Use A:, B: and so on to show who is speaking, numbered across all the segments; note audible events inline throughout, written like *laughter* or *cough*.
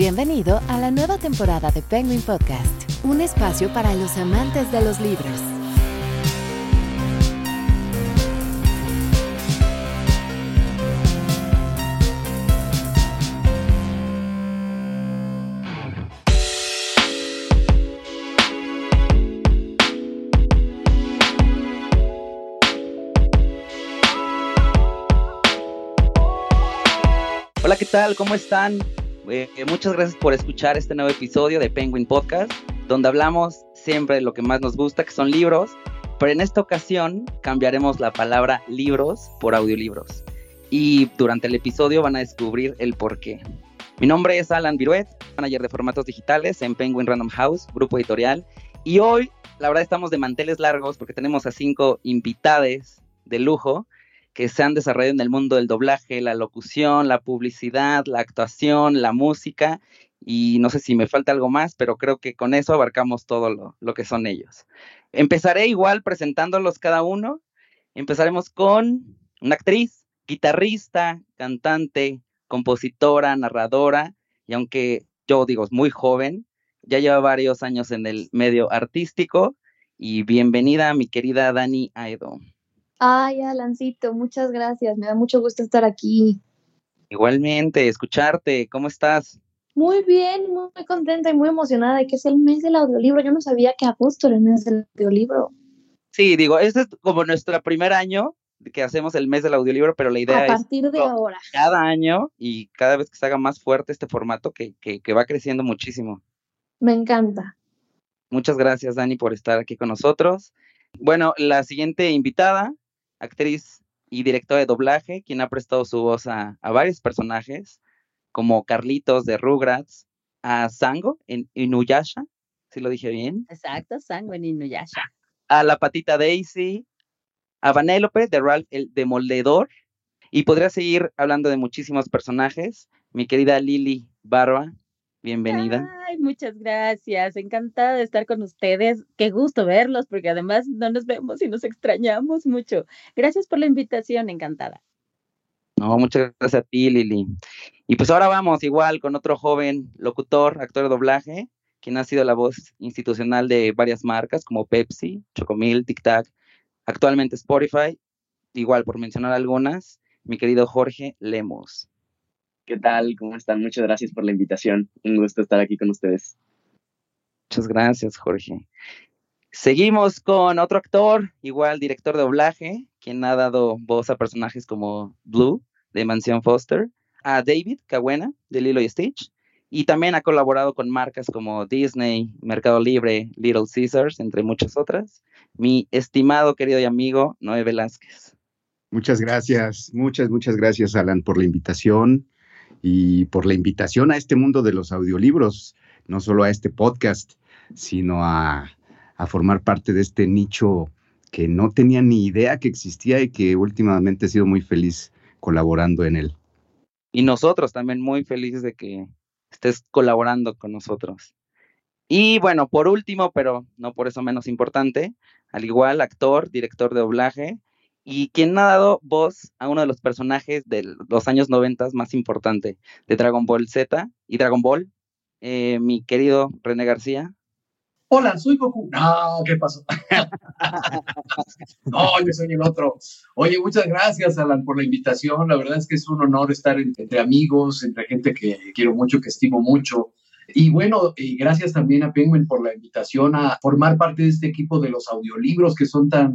A: Bienvenido a la nueva temporada de Penguin Podcast, un espacio para los amantes de los libros.
B: Hola, ¿qué tal? ¿Cómo están? Eh, muchas gracias por escuchar este nuevo episodio de Penguin Podcast, donde hablamos siempre de lo que más nos gusta, que son libros, pero en esta ocasión cambiaremos la palabra libros por audiolibros. Y durante el episodio van a descubrir el por qué. Mi nombre es Alan Viruet, manager de formatos digitales en Penguin Random House, grupo editorial. Y hoy, la verdad, estamos de manteles largos porque tenemos a cinco invitades de lujo se han desarrollado en el mundo del doblaje, la locución, la publicidad, la actuación, la música, y no sé si me falta algo más, pero creo que con eso abarcamos todo lo, lo que son ellos. Empezaré igual presentándolos cada uno. Empezaremos con una actriz, guitarrista, cantante, compositora, narradora, y aunque yo digo es muy joven, ya lleva varios años en el medio artístico, y bienvenida mi querida Dani Aedo.
C: Ay, Alancito, muchas gracias. Me da mucho gusto estar aquí.
B: Igualmente, escucharte. ¿Cómo estás?
C: Muy bien, muy contenta y muy emocionada de que es el mes del audiolibro. Yo no sabía que agosto era el mes del audiolibro.
B: Sí, digo, este es como nuestro primer año que hacemos el mes del audiolibro, pero la idea
C: es... A partir de ahora.
B: Cada año y cada vez que se haga más fuerte este formato que, que, que va creciendo muchísimo.
C: Me encanta.
B: Muchas gracias, Dani, por estar aquí con nosotros. Bueno, la siguiente invitada actriz y directora de doblaje, quien ha prestado su voz a, a varios personajes, como Carlitos de Rugrats, a Sango en Inuyasha, si lo dije bien.
D: Exacto, Sango en Inuyasha.
B: A la patita Daisy, a Vanélope de Ralph el Demoledor, y podría seguir hablando de muchísimos personajes. Mi querida Lili Barba, bienvenida.
D: Ay, muchas gracias. Encantada de estar con ustedes. Qué gusto verlos, porque además no nos vemos y nos extrañamos mucho. Gracias por la invitación, encantada.
B: No, muchas gracias a ti, Lili. Y pues ahora vamos igual con otro joven locutor, actor de doblaje, quien ha sido la voz institucional de varias marcas como Pepsi, Chocomil, Tic Tac, actualmente Spotify, igual por mencionar algunas, mi querido Jorge Lemos.
E: ¿Qué tal? ¿Cómo están? Muchas gracias por la invitación. Un gusto estar aquí con ustedes.
B: Muchas gracias, Jorge. Seguimos con otro actor, igual director de doblaje, quien ha dado voz a personajes como Blue de Mansión Foster, a David Cabuena de Lilo y Stitch, y también ha colaborado con marcas como Disney, Mercado Libre, Little Caesars, entre muchas otras. Mi estimado querido y amigo Noé Velázquez.
F: Muchas gracias, muchas, muchas gracias, Alan, por la invitación y por la invitación a este mundo de los audiolibros, no solo a este podcast, sino a, a formar parte de este nicho que no tenía ni idea que existía y que últimamente he sido muy feliz colaborando en él.
B: Y nosotros también muy felices de que estés colaborando con nosotros. Y bueno, por último, pero no por eso menos importante, al igual actor, director de doblaje, y quien ha dado voz a uno de los personajes de los años 90 más importante de Dragon Ball Z y Dragon Ball, eh, mi querido René García.
G: Hola, soy Goku. No, ¿qué pasó? *laughs* no, yo soy el otro. Oye, muchas gracias, Alan, por la invitación. La verdad es que es un honor estar entre amigos, entre gente que quiero mucho, que estimo mucho. Y bueno, y gracias también a Penguin por la invitación a formar parte de este equipo de los audiolibros que son tan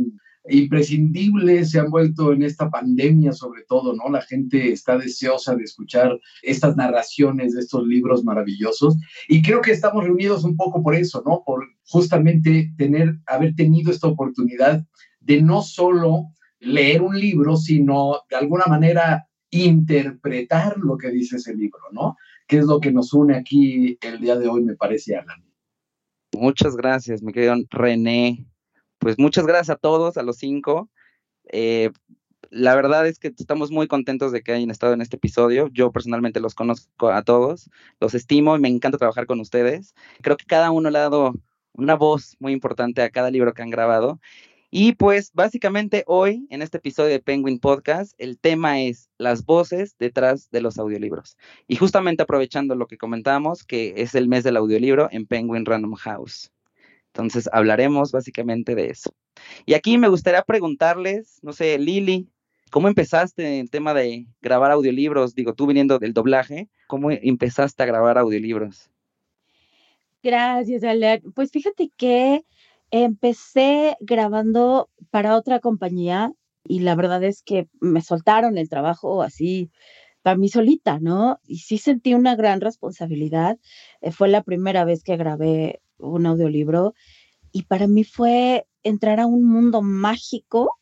G: imprescindibles se han vuelto en esta pandemia sobre todo, ¿no? La gente está deseosa de escuchar estas narraciones de estos libros maravillosos y creo que estamos reunidos un poco por eso, ¿no? Por justamente tener, haber tenido esta oportunidad de no solo leer un libro, sino de alguna manera interpretar lo que dice ese libro, ¿no? Que es lo que nos une aquí el día de hoy, me parece, Alan.
B: Muchas gracias, mi querido René. Pues muchas gracias a todos, a los cinco. Eh, la verdad es que estamos muy contentos de que hayan estado en este episodio. Yo personalmente los conozco a todos, los estimo y me encanta trabajar con ustedes. Creo que cada uno le ha dado una voz muy importante a cada libro que han grabado. Y pues básicamente hoy en este episodio de Penguin Podcast el tema es las voces detrás de los audiolibros. Y justamente aprovechando lo que comentábamos, que es el mes del audiolibro en Penguin Random House. Entonces hablaremos básicamente de eso. Y aquí me gustaría preguntarles, no sé, Lili, ¿cómo empezaste el tema de grabar audiolibros? Digo, tú viniendo del doblaje, ¿cómo empezaste a grabar audiolibros?
D: Gracias, Alan. Pues fíjate que empecé grabando para otra compañía y la verdad es que me soltaron el trabajo así para mí solita, ¿no? Y sí sentí una gran responsabilidad. Eh, fue la primera vez que grabé un audiolibro y para mí fue entrar a un mundo mágico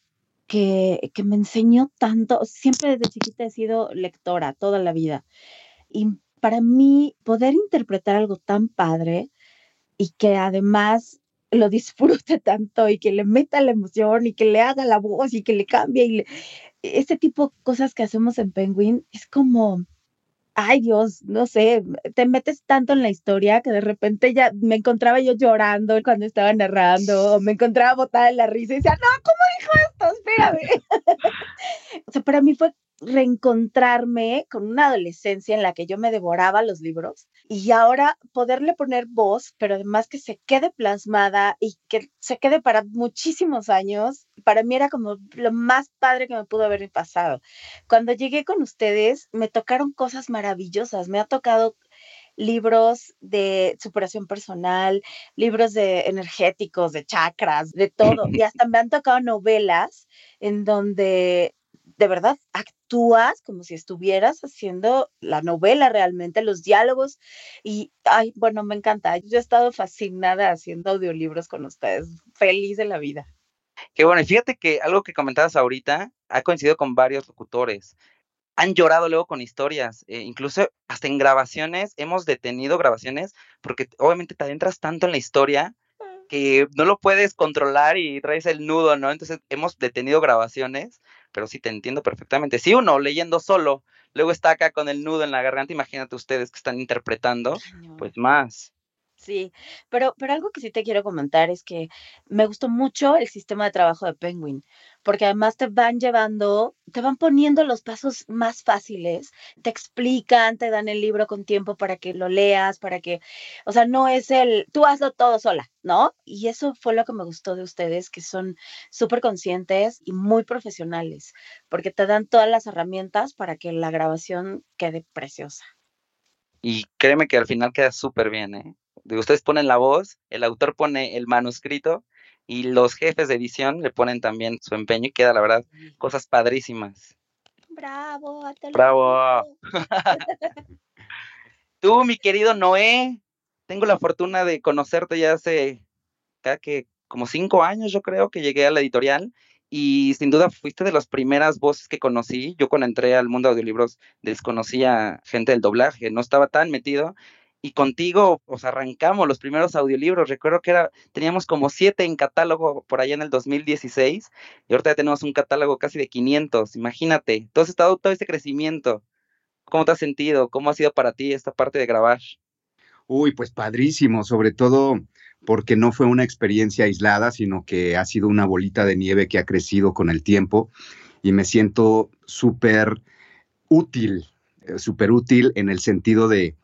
D: que, que me enseñó tanto. Siempre desde chiquita he sido lectora toda la vida. Y para mí poder interpretar algo tan padre y que además lo disfrute *laughs* tanto y que le meta la emoción y que le haga la voz y que le cambie y ese tipo de cosas que hacemos en Penguin es como, ay Dios, no sé, te metes tanto en la historia que de repente ya me encontraba yo llorando cuando estaba narrando, o me encontraba botada en la risa y decía, no, ¿cómo dijo esto? Espérame. *laughs* o sea, para mí fue reencontrarme con una adolescencia en la que yo me devoraba los libros y ahora poderle poner voz, pero además que se quede plasmada y que se quede para muchísimos años, para mí era como lo más padre que me pudo haber pasado. Cuando llegué con ustedes, me tocaron cosas maravillosas, me ha tocado libros de superación personal, libros de energéticos, de chakras, de todo. Y *laughs* hasta me han tocado novelas en donde de verdad actúas como si estuvieras haciendo la novela realmente, los diálogos. Y, ay, bueno, me encanta. Yo he estado fascinada haciendo audiolibros con ustedes. Feliz de la vida.
B: Qué bueno, y fíjate que algo que comentabas ahorita ha coincidido con varios locutores. Han llorado luego con historias, eh, incluso hasta en grabaciones, hemos detenido grabaciones porque obviamente te adentras tanto en la historia que no lo puedes controlar y traes el nudo, ¿no? Entonces hemos detenido grabaciones pero sí te entiendo perfectamente. Si uno leyendo solo, luego está acá con el nudo en la garganta, imagínate ustedes que están interpretando, pues más.
D: Sí, pero, pero algo que sí te quiero comentar es que me gustó mucho el sistema de trabajo de Penguin, porque además te van llevando, te van poniendo los pasos más fáciles, te explican, te dan el libro con tiempo para que lo leas, para que, o sea, no es el, tú hazlo todo sola, ¿no? Y eso fue lo que me gustó de ustedes, que son súper conscientes y muy profesionales, porque te dan todas las herramientas para que la grabación quede preciosa.
B: Y créeme que al final queda súper bien, ¿eh? Ustedes ponen la voz, el autor pone el manuscrito y los jefes de edición le ponen también su empeño y queda, la verdad, cosas padrísimas.
D: Bravo,
B: Bravo. *laughs* Tú, mi querido Noé, tengo la fortuna de conocerte ya hace que como cinco años, yo creo, que llegué a la editorial y sin duda fuiste de las primeras voces que conocí. Yo cuando entré al mundo de audiolibros desconocía gente del doblaje, no estaba tan metido y contigo, pues arrancamos los primeros audiolibros. Recuerdo que era, teníamos como siete en catálogo por allá en el 2016 y ahorita ya tenemos un catálogo casi de 500. Imagínate, todo, estado, todo ese crecimiento. ¿Cómo te has sentido? ¿Cómo ha sido para ti esta parte de grabar?
F: Uy, pues padrísimo, sobre todo porque no fue una experiencia aislada, sino que ha sido una bolita de nieve que ha crecido con el tiempo y me siento súper útil, eh, súper útil en el sentido de,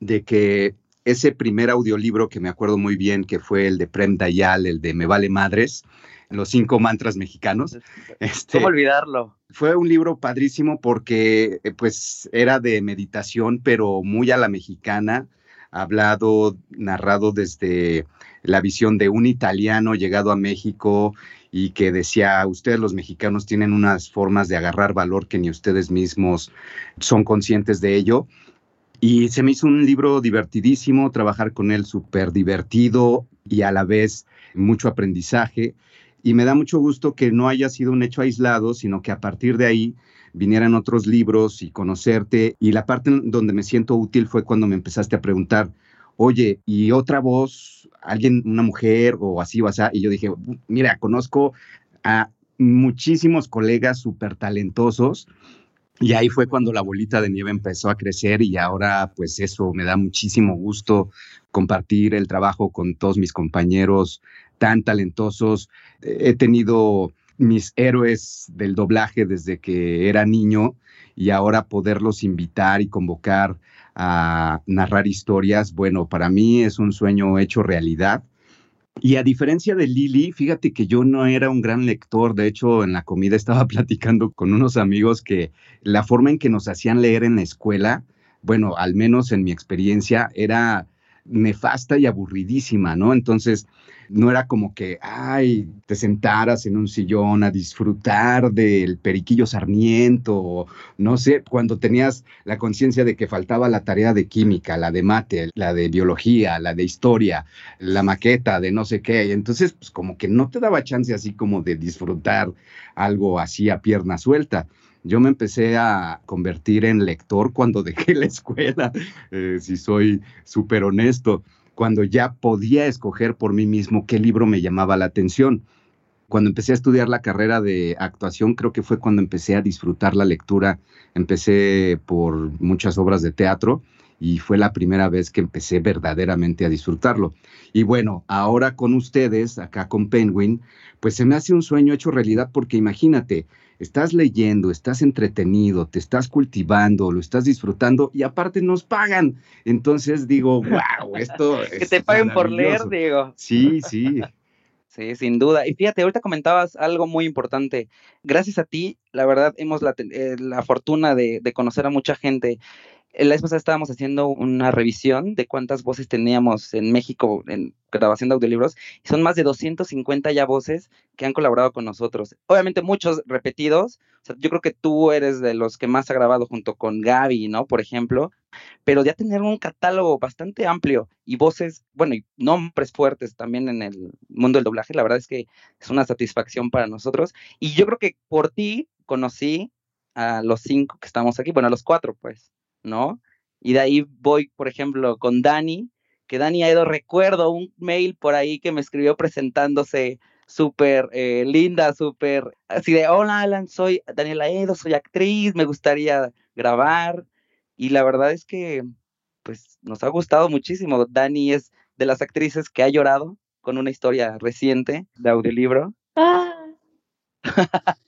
F: de que ese primer audiolibro que me acuerdo muy bien, que fue el de Prem Dayal, el de Me Vale Madres, los cinco mantras mexicanos. *laughs*
B: Este, ¿Cómo olvidarlo?
F: Fue un libro padrísimo porque eh, pues era de meditación, pero muy a la mexicana, hablado, narrado desde la visión de un italiano llegado a México y que decía, ustedes los mexicanos tienen unas formas de agarrar valor que ni ustedes mismos son conscientes de ello. Y se me hizo un libro divertidísimo, trabajar con él súper divertido y a la vez mucho aprendizaje. Y me da mucho gusto que no haya sido un hecho aislado, sino que a partir de ahí vinieran otros libros y conocerte. Y la parte donde me siento útil fue cuando me empezaste a preguntar, oye, y otra voz, alguien, una mujer o así o así. Y yo dije, mira, conozco a muchísimos colegas súper talentosos. Y ahí fue cuando la bolita de nieve empezó a crecer y ahora pues eso me da muchísimo gusto compartir el trabajo con todos mis compañeros tan talentosos. He tenido mis héroes del doblaje desde que era niño y ahora poderlos invitar y convocar a narrar historias, bueno, para mí es un sueño hecho realidad. Y a diferencia de Lili, fíjate que yo no era un gran lector. De hecho, en la comida *laughs* estaba platicando con unos amigos que la forma en que nos hacían leer en la escuela, bueno, al menos en mi experiencia, era nefasta y aburridísima, ¿no? Entonces, no era como que, ay, te sentaras en un sillón a disfrutar del periquillo sarmiento, o no sé, cuando tenías la conciencia de que faltaba la tarea de química, la de mate, la de biología, la de historia, la maqueta de no sé qué. Entonces, pues como que no te daba chance así como de disfrutar algo así a pierna suelta. Yo me empecé a convertir en lector cuando *laughs* dejé la escuela, eh, si soy súper honesto, cuando ya podía escoger por mí mismo qué libro me llamaba la atención. Cuando empecé a estudiar la carrera de actuación, creo que fue cuando empecé a disfrutar la lectura. Empecé por muchas obras de teatro y fue la primera vez que empecé verdaderamente a disfrutarlo. Y bueno, ahora con ustedes, acá con Penguin, pues se me hace un sueño hecho realidad porque imagínate, estás leyendo, estás entretenido, te estás cultivando, lo estás disfrutando y aparte nos pagan. Entonces digo, *laughs* wow, esto es
B: Que te paguen por leer, digo.
F: Sí, sí.
B: Sí, sin duda. Y fíjate, ahorita comentabas algo muy importante. Gracias a ti, la verdad, hemos la, eh, la fortuna de, de, conocer a mucha gente la vez pasada estábamos haciendo una revisión de cuántas voces teníamos en México en grabación de audiolibros y son más de 250 ya voces que han colaborado con nosotros. Obviamente muchos repetidos, yo creo que tú eres de los que más ha grabado junto con Gaby, ¿no? Por ejemplo, pero ya tener un catálogo bastante amplio y voces, bueno, y nombres fuertes también en el mundo del doblaje, la verdad es que es una satisfacción para nosotros y yo creo que por ti conocí a los cinco que estamos aquí, bueno, a los cuatro, pues. ¿No? Y de ahí voy, por ejemplo, con Dani, que Dani ha ido, recuerdo un mail por ahí que me escribió presentándose súper eh, linda, súper así de, hola Alan, soy Daniela Edo, soy actriz, me gustaría grabar. Y la verdad es que, pues, nos ha gustado muchísimo. Dani es de las actrices que ha llorado con una historia reciente de audiolibro. Ah. *laughs*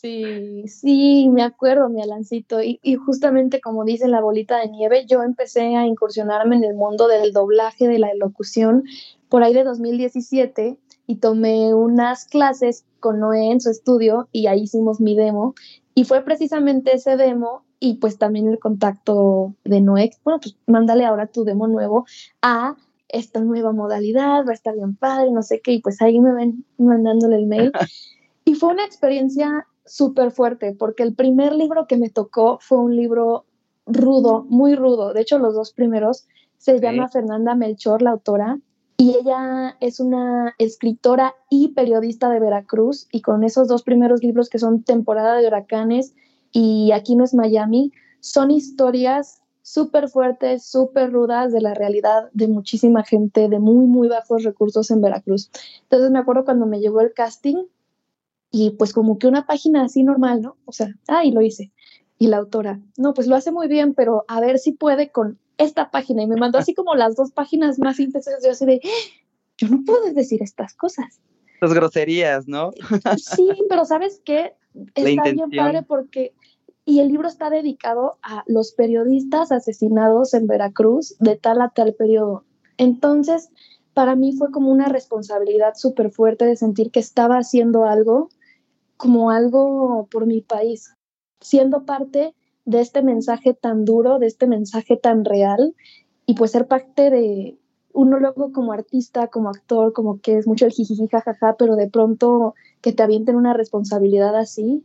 C: Sí, sí, me acuerdo, mi Alancito. Y, y, justamente como dice la bolita de nieve, yo empecé a incursionarme en el mundo del doblaje, de la locución, por ahí de 2017 y tomé unas clases con Noé en su estudio y ahí hicimos mi demo. Y fue precisamente ese demo y pues también el contacto de Noé. Bueno, pues mándale ahora tu demo nuevo a esta nueva modalidad, va a estar bien padre, no sé qué. Y pues ahí me ven mandándole el mail. *laughs* Y fue una experiencia súper fuerte, porque el primer libro que me tocó fue un libro rudo, muy rudo. De hecho, los dos primeros se llama Fernanda Melchor, la autora, y ella es una escritora y periodista de Veracruz, y con esos dos primeros libros que son Temporada de Huracanes y Aquí no es Miami, son historias súper fuertes, súper rudas de la realidad de muchísima gente de muy, muy bajos recursos en Veracruz. Entonces me acuerdo cuando me llegó el casting, y pues como que una página así normal, ¿no? O sea, ah, y lo hice. Y la autora, no, pues lo hace muy bien, pero a ver si puede con esta página. Y me mandó así como las dos páginas más intensas. Yo así de, yo no puedo decir estas cosas.
B: Las groserías, ¿no? *laughs*
C: Sí, pero ¿sabes qué? Está bien padre porque, y el libro está dedicado a los periodistas asesinados en Veracruz de tal a tal periodo. Entonces, para mí fue como una responsabilidad súper fuerte de sentir que estaba haciendo algo como algo por mi país, siendo parte de este mensaje tan duro, de este mensaje tan real, y pues ser parte de uno luego como artista, como actor, como que es mucho el jijiji jajaja, pero de pronto que te avienten una responsabilidad así,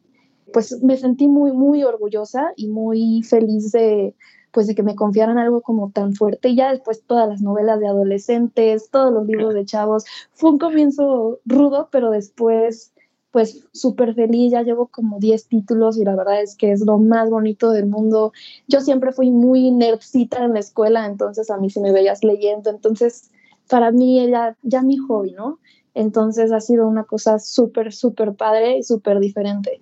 C: pues me sentí muy, muy orgullosa y muy feliz de pues de que me confiaran algo como tan fuerte. Y ya después todas las novelas de adolescentes, todos los libros de chavos, fue un comienzo rudo, pero después pues súper feliz, ya llevo como 10 títulos y la verdad es que es lo más bonito del mundo. Yo siempre fui muy nerdcita en la escuela, entonces a mí se me veías leyendo, entonces para mí ella ya mi hobby, ¿no? Entonces ha sido una cosa súper, súper padre y súper diferente.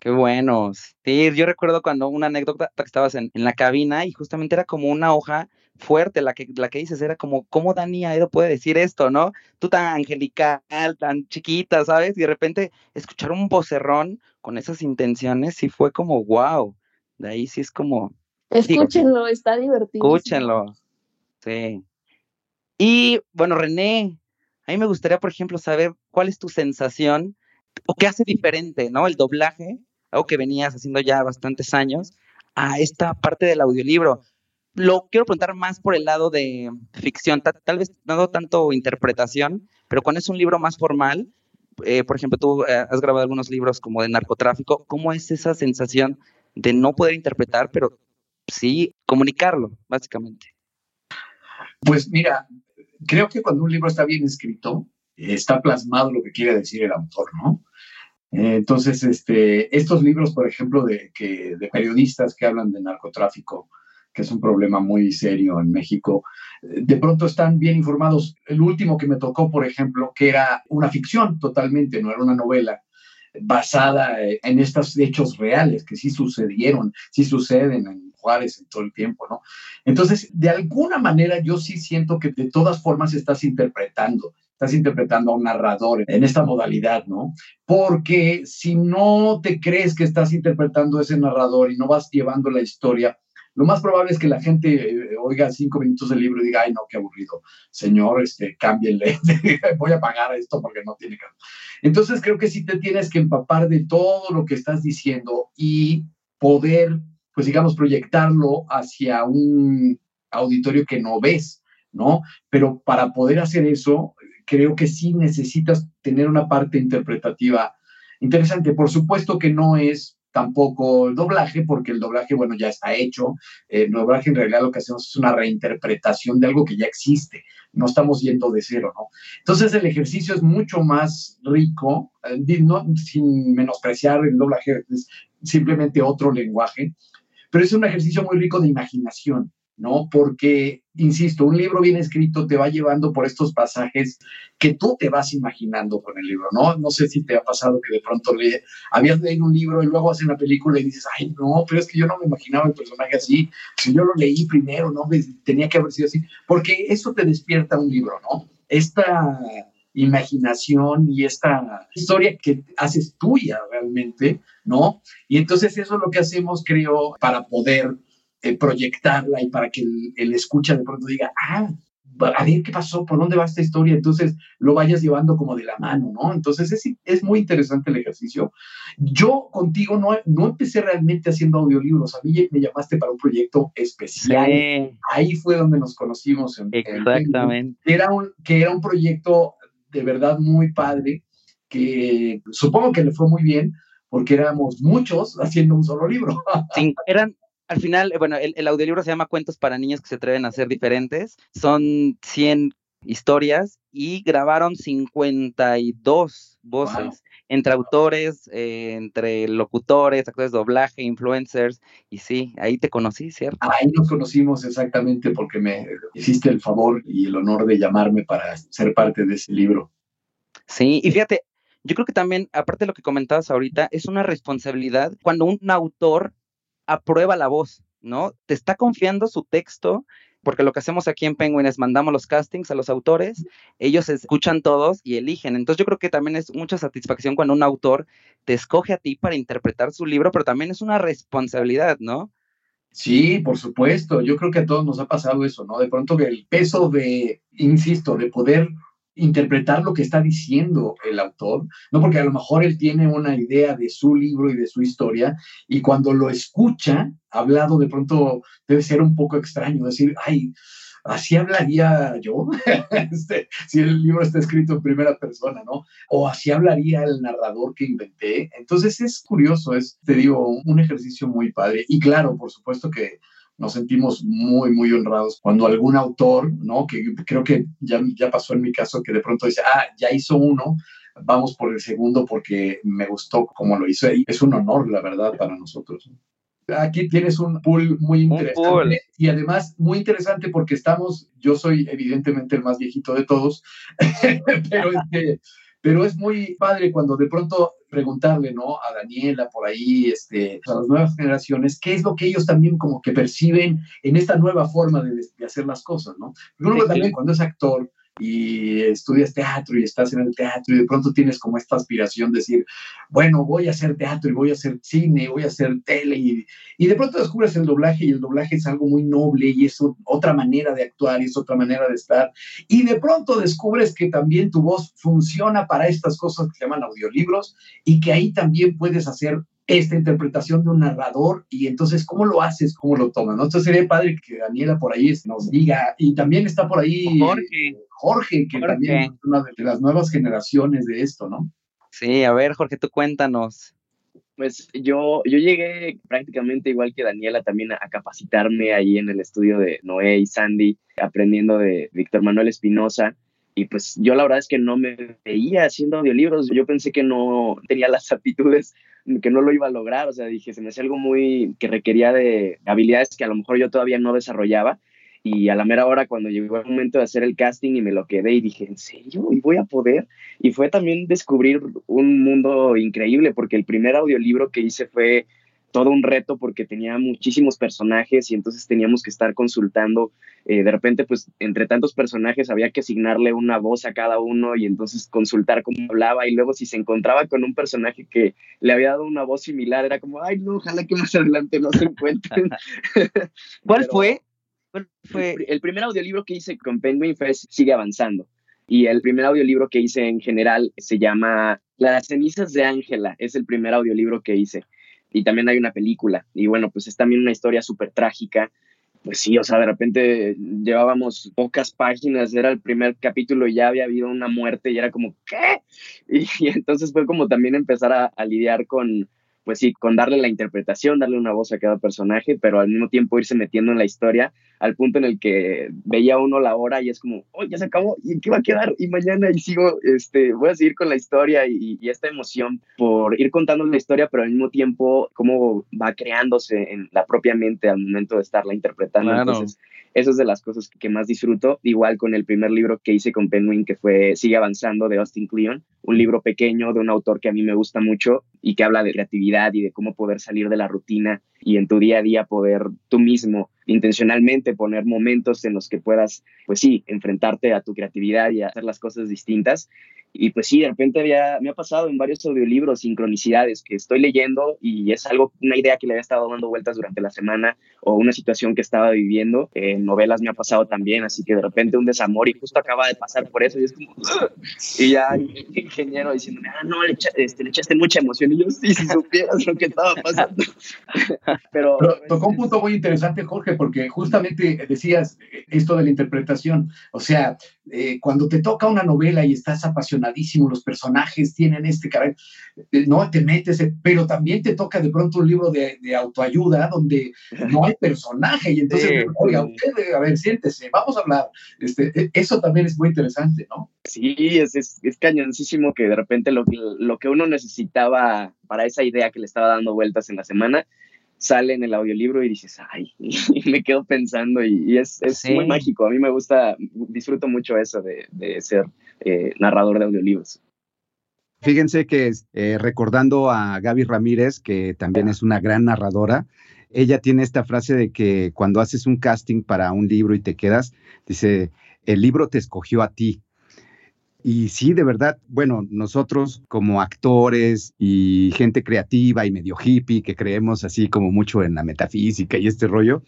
B: Qué bueno. Sí, yo recuerdo cuando una anécdota que estabas en, en, la cabina y justamente era como una hoja fuerte la que, la que dices, era como, ¿cómo Dani Aedo puede decir esto, no? Tú tan angelical, tan chiquita, ¿sabes? Y de repente escuchar un vocerrón con esas intenciones sí fue como, wow. De ahí sí es como...
C: Escúchenlo, está divertido.
B: Escúchenlo. Sí. Y bueno, René, a mí me gustaría, por ejemplo, saber cuál es tu sensación o qué hace diferente, ¿no? El doblaje algo que venías haciendo ya bastantes años, a esta parte del audiolibro. Lo quiero preguntar más por el lado de ficción, tal, vez no tanto interpretación, pero cuando es un libro más formal, eh, por ejemplo, tú eh, has grabado algunos libros como de narcotráfico, ¿cómo es esa sensación de no poder interpretar, pero sí comunicarlo, básicamente?
G: Pues mira, creo que cuando un libro está bien escrito, está plasmado lo que quiere decir el autor, ¿no? Entonces, este, estos libros, por ejemplo, de, que, de periodistas que hablan de narcotráfico, que es un problema muy serio en México, de pronto están bien informados. El último que me tocó, por ejemplo, que era una ficción totalmente, no era una novela, basada en estos hechos reales que sí sucedieron, sí suceden en Juárez en todo el tiempo, ¿no? Entonces, de alguna manera yo sí siento que de todas formas estás interpretando, estás interpretando a un narrador en esta modalidad, ¿no? Porque si no te crees que estás interpretando a ese narrador y no vas llevando la historia, lo más probable es que la gente eh, oiga cinco minutos del libro y diga, ay, no, qué aburrido. Señor, este, cámbienle, *laughs* voy a pagar esto porque no tiene caso. Entonces creo que sí te tienes que empapar de todo lo que estás diciendo y poder, pues digamos, proyectarlo hacia un auditorio que no ves, ¿no? Pero para poder hacer eso, creo que sí necesitas tener una parte interpretativa interesante. Por supuesto que no es tampoco el doblaje, porque el doblaje, bueno, ya está hecho. Eh, el doblaje en realidad lo que hacemos es una reinterpretación de algo que ya existe. No estamos yendo de cero, ¿no? Entonces el ejercicio es mucho más rico, eh, sin menospreciar el doblaje, es simplemente otro lenguaje, pero es un ejercicio muy rico de imaginación. ¿No? Porque, insisto, un libro bien escrito te va llevando por estos pasajes que tú te vas imaginando con el libro, ¿no? No sé si te ha pasado que de pronto le, habías leído un libro y luego haces una película y dices, ay, no, pero es que yo no me imaginaba el personaje así, si yo lo leí primero, ¿no? Tenía que haber sido así, porque eso te despierta un libro, ¿no? Esta imaginación y esta historia que haces tuya realmente, ¿no? Y entonces eso es lo que hacemos, creo, para poder eh, proyectarla y para que el, escucha de pronto diga, ah, a ver qué pasó, por dónde va esta historia, entonces lo vayas llevando como de la mano, ¿no? Entonces es, es muy interesante el ejercicio. Yo contigo no, no empecé realmente haciendo audiolibros, a mí me llamaste para un proyecto especial. Ahí fue donde nos conocimos. En,
B: Exactamente.
G: era, un, que era un proyecto de verdad muy padre, que supongo que le fue muy bien, porque éramos muchos haciendo un solo libro.
B: Sí, eran al final, eh, bueno, el, audiolibro se llama Cuentos para niños que se atreven a ser diferentes. Son 100 historias y grabaron 52 voces entre autores, eh, entre locutores, actores de doblaje, influencers. Y sí, ahí te conocí, ¿cierto?
G: Ahí nos conocimos exactamente porque me hiciste el favor y el honor de llamarme para ser parte de ese libro.
B: Sí, y fíjate, yo creo que también, aparte de lo que comentabas ahorita, es una responsabilidad cuando un autor aprueba la voz, ¿no? Te está confiando su texto, porque lo que hacemos aquí en Penguin es mandamos los castings a los autores, ellos escuchan todos y eligen. Entonces yo creo que también es mucha satisfacción cuando un autor te escoge a ti para interpretar su libro, pero también es una responsabilidad, ¿no?
G: Sí, por supuesto. Yo creo que a todos nos ha pasado eso, ¿no? De pronto el peso de, insisto, de poder interpretar lo que está diciendo el autor, no porque a lo mejor él tiene una idea de su libro y de su historia, y cuando lo escucha hablado de pronto debe ser un poco extraño, decir, ay, así hablaría yo, *laughs* este, si el libro está escrito en primera persona, ¿no? O así hablaría el narrador que inventé. Entonces es curioso, es, te digo, un ejercicio muy padre. Y claro, por supuesto que nos sentimos muy, muy honrados cuando algún autor, ¿no? Que creo que ya, ya pasó en mi caso, que de pronto dice, ah, ya hizo uno, vamos por el segundo porque me gustó como lo hizo. Y es un honor, la verdad, para nosotros. Aquí tienes un pool muy interesante y además muy interesante porque estamos, yo soy evidentemente el más viejito de todos, *laughs* pero, este, pero es muy padre cuando de pronto preguntarle, ¿no? A Daniela por ahí, este, a las nuevas generaciones, qué es lo que ellos también como que perciben en esta nueva forma de, hacer las cosas, ¿no? Porque también cuando es actor, y estudias teatro y estás en el teatro y de pronto tienes como esta aspiración de decir, bueno, voy a hacer teatro y voy a hacer cine, voy a hacer tele y, y de pronto descubres el doblaje y el doblaje es algo muy noble y es otra manera de actuar y es otra manera de estar y de pronto descubres que también tu voz funciona para estas cosas que se llaman audiolibros y que ahí también puedes hacer esta interpretación de un narrador y entonces cómo lo haces, cómo lo tomas, ¿no? Entonces sería padre que Daniela por ahí nos diga y también está por ahí Jorge, Jorge que también es una de las nuevas generaciones de esto, ¿no?
B: Sí, a ver Jorge, tú cuéntanos.
E: Pues yo, yo llegué prácticamente igual que Daniela también a, capacitarme ahí en el estudio de Noé y Sandy, aprendiendo de Víctor Manuel Espinosa. Y pues yo la verdad es que no me veía haciendo audiolibros. Yo pensé que no tenía las *laughs* aptitudes que no lo iba a lograr, o sea, dije, se me hacía algo muy que requería de habilidades que a lo mejor yo todavía no desarrollaba y a la mera hora cuando llegó el momento de hacer el casting y me lo quedé y dije, ¿en serio? ¿Y voy a poder? Y fue también descubrir un mundo increíble porque el primer audiolibro que hice fue todo un reto porque tenía muchísimos personajes y entonces teníamos que estar consultando. Eh, de repente, pues entre tantos personajes había que asignarle una voz a cada uno y entonces consultar cómo hablaba y luego si se encontraba con un personaje que le había dado una voz similar, era como, ay, no, ojalá que más adelante no se encuentren. *laughs*
B: ¿Cuál fue?
E: fue? El primer audiolibro que hice con Penguin Fest sigue avanzando. Y el primer audiolibro que hice en general se llama Las cenizas de Ángela. Es el primer audiolibro que hice y también hay una película. Y bueno, pues es también una historia súper trágica. Pues sí, o sea, de repente llevábamos pocas páginas, era el primer capítulo y ya había habido una muerte y era como, ¿qué? *laughs* Y, entonces fue como también empezar a lidiar con, pues sí, con darle la interpretación, darle una voz a cada personaje, pero al mismo tiempo irse metiendo en la historia al punto en el que veía uno la hora y es como, oh, ya se acabó, ¿y qué va a quedar? Y mañana y sigo, este, voy a seguir con la historia y, esta emoción por ir contando la historia, pero al mismo tiempo cómo va creándose en la propia mente al momento de estarla interpretando. Entonces, eso es de las cosas que más disfruto. Igual con el primer libro que hice con Penguin, que fue Sigue Avanzando de Austin Kleon, un libro pequeño de un autor que a mí me gusta mucho y que habla de creatividad y de cómo poder salir de la rutina y en tu día a día poder tú mismo intencionalmente poner momentos en los que puedas, pues sí, enfrentarte a tu creatividad y hacer las cosas distintas. Y pues sí, de repente había, me ha pasado en varios audiolibros sincronicidades que estoy leyendo y es algo, una idea que le había estado dando vueltas durante la semana o una situación que estaba viviendo. En novelas me ha pasado también, así que de repente un desamor y justo acaba de pasar por eso y es como, y ya el ingeniero diciéndome, ah, no, le, este, le, echaste mucha emoción y yo, sí, si supieras lo que estaba pasando.
G: Pero, Pero tocó un punto muy interesante, Jorge, porque justamente decías esto de la interpretación, o sea, eh, cuando te toca una novela y estás apasionadísimo, los personajes tienen este carácter, eh, no te metes, pero también te toca de pronto un libro de, autoayuda donde no hay personaje y entonces, oiga, usted, a ver, siéntese, vamos a hablar. Este, e, eso también es muy interesante, ¿no?
E: Sí, es, es, es cañoncísimo que de repente lo, lo que uno necesitaba para esa idea que le estaba dando vueltas en la semana, sale en el audiolibro y dices, ay, *laughs* y me quedo pensando y, es, muy mágico. A mí me gusta, disfruto mucho eso de, ser eh, narrador de audiolibros.
F: Fíjense que eh, recordando a Gaby Ramírez, que también es una gran narradora, ella tiene esta frase de que cuando haces un casting para un libro y te quedas, dice, el libro te escogió a ti, y sí, de verdad, bueno, nosotros como actores y gente creativa y medio hippie que creemos así como mucho en la metafísica y este rollo,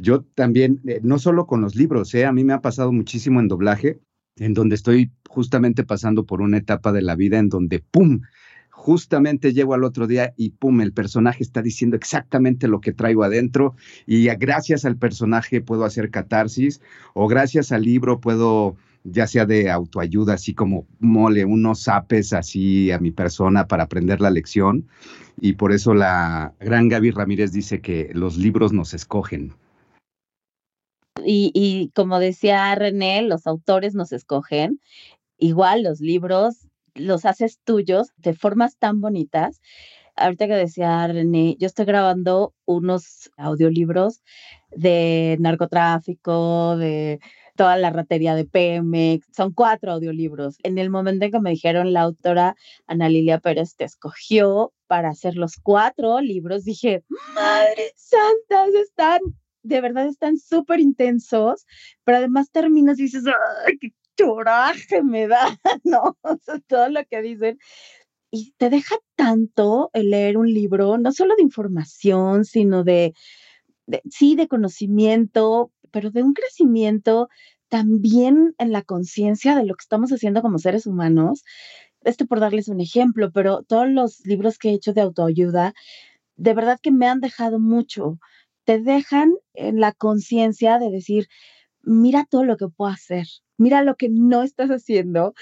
F: yo también, eh, no solo con los libros, eh, a mí me ha pasado muchísimo en doblaje, en donde estoy justamente pasando por una etapa de la vida en donde, ¡pum!, justamente llego al otro día y pum, el personaje está diciendo exactamente lo que traigo adentro y gracias al personaje puedo hacer catarsis o gracias al libro puedo ya sea de autoayuda, así como mole, unos zapes así a mi persona para aprender la lección. Y por eso la gran Gaby Ramírez dice que los libros nos escogen.
D: Y, y como decía René, los autores nos escogen. Igual los libros los haces tuyos de formas tan bonitas. Ahorita que decía René, yo estoy grabando unos audiolibros de narcotráfico, de toda la ratería de Pemex. Son cuatro audiolibros. En el momento en que me dijeron la autora Ana Lilia Pérez te escogió para hacer los cuatro libros, dije, madre santa, están, de verdad están súper intensos, pero además terminas y dices, ay, qué coraje me da, *laughs* ¿no? O sea, todo lo que dicen. Y te deja tanto el leer un libro, no solo de información, sino de, de, sí, de conocimiento, pero de un crecimiento también en la conciencia de lo que estamos haciendo como seres humanos. Este por darles un ejemplo, pero todos los libros que he hecho de autoayuda, de verdad que me han dejado mucho. Te dejan en la conciencia de decir, mira todo lo que puedo hacer, mira lo que no estás haciendo,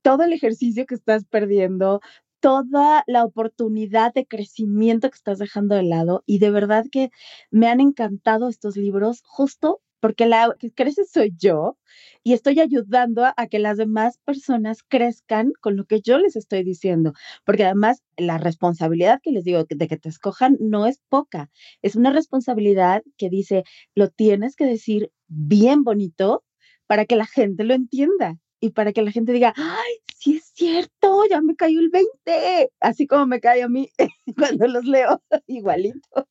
D: todo el ejercicio que estás perdiendo, toda la oportunidad de crecimiento que estás dejando de lado. Y de verdad que me han encantado estos libros justo porque la que crece soy yo y estoy ayudando a, que las demás personas crezcan con lo que yo les estoy diciendo, porque además la responsabilidad que les digo de que te escojan no es poca, es una responsabilidad que dice, lo tienes que decir bien bonito para que la gente lo entienda y para que la gente diga, ay, sí es cierto, ya me cayó el 20, así como me cae a mí *laughs* cuando los leo, *laughs* igualito.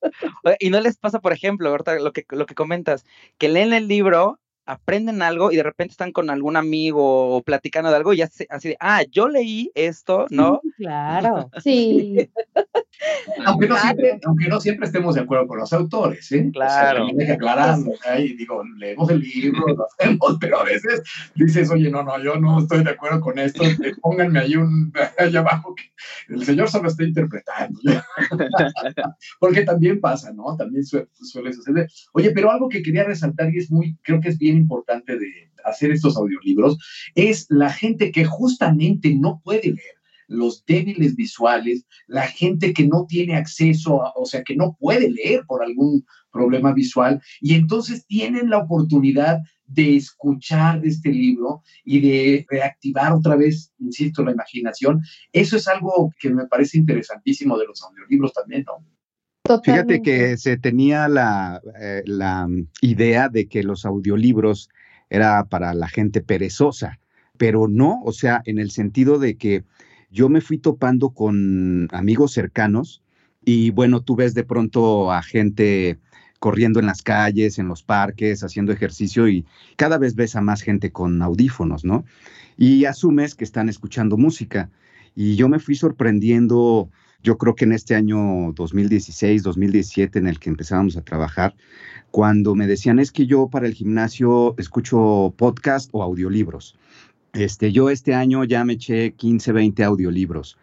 B: Y no les pasa, por ejemplo, ahorita lo que, lo que comentas, que leen el libro aprenden algo y de repente están con algún amigo o platicando de algo y ya así de, ah, yo leí esto, ¿no?
D: Claro. *laughs*
C: Sí.
G: aunque, no siempre, aunque, no siempre, estemos de acuerdo con los autores, ¿eh?
B: Claro.
G: O sea, hay que aclararlo, ¿eh? y digo, leemos el libro, lo hacemos, *laughs* pero a veces dices, oye, no, no, yo no estoy de acuerdo con esto, pónganme ahí un, *laughs* allá abajo, que el señor solo está interpretando. Porque también pasa, ¿no? También suele, suele suceder. Oye, pero algo que quería resaltar y es muy, creo que es bien importante de hacer estos audiolibros es la gente que justamente no puede leer los débiles visuales, la gente que no tiene acceso, a, o sea, que no puede leer por algún problema visual, y entonces tienen la oportunidad de escuchar de este libro y de reactivar otra vez, insisto, la imaginación. Eso es algo que me parece interesantísimo de los audiolibros también, ¿no?
F: Totalmente. Fíjate que se tenía la, eh, la, idea de que los audiolibros era para la gente perezosa, pero no, o sea, en el sentido de que yo me fui topando con amigos cercanos y bueno, tú ves de pronto a gente corriendo en las calles, en los parques, haciendo ejercicio y cada vez ves a más gente con audífonos, ¿no? Y asumes que están escuchando música. Y yo me fui sorprendiendo yo creo que en este año 2016, 2017, en el que empezábamos a trabajar, cuando me decían, es que yo para el gimnasio escucho podcast o audiolibros. Este, yo este año ya me eché 15, 20 audiolibros.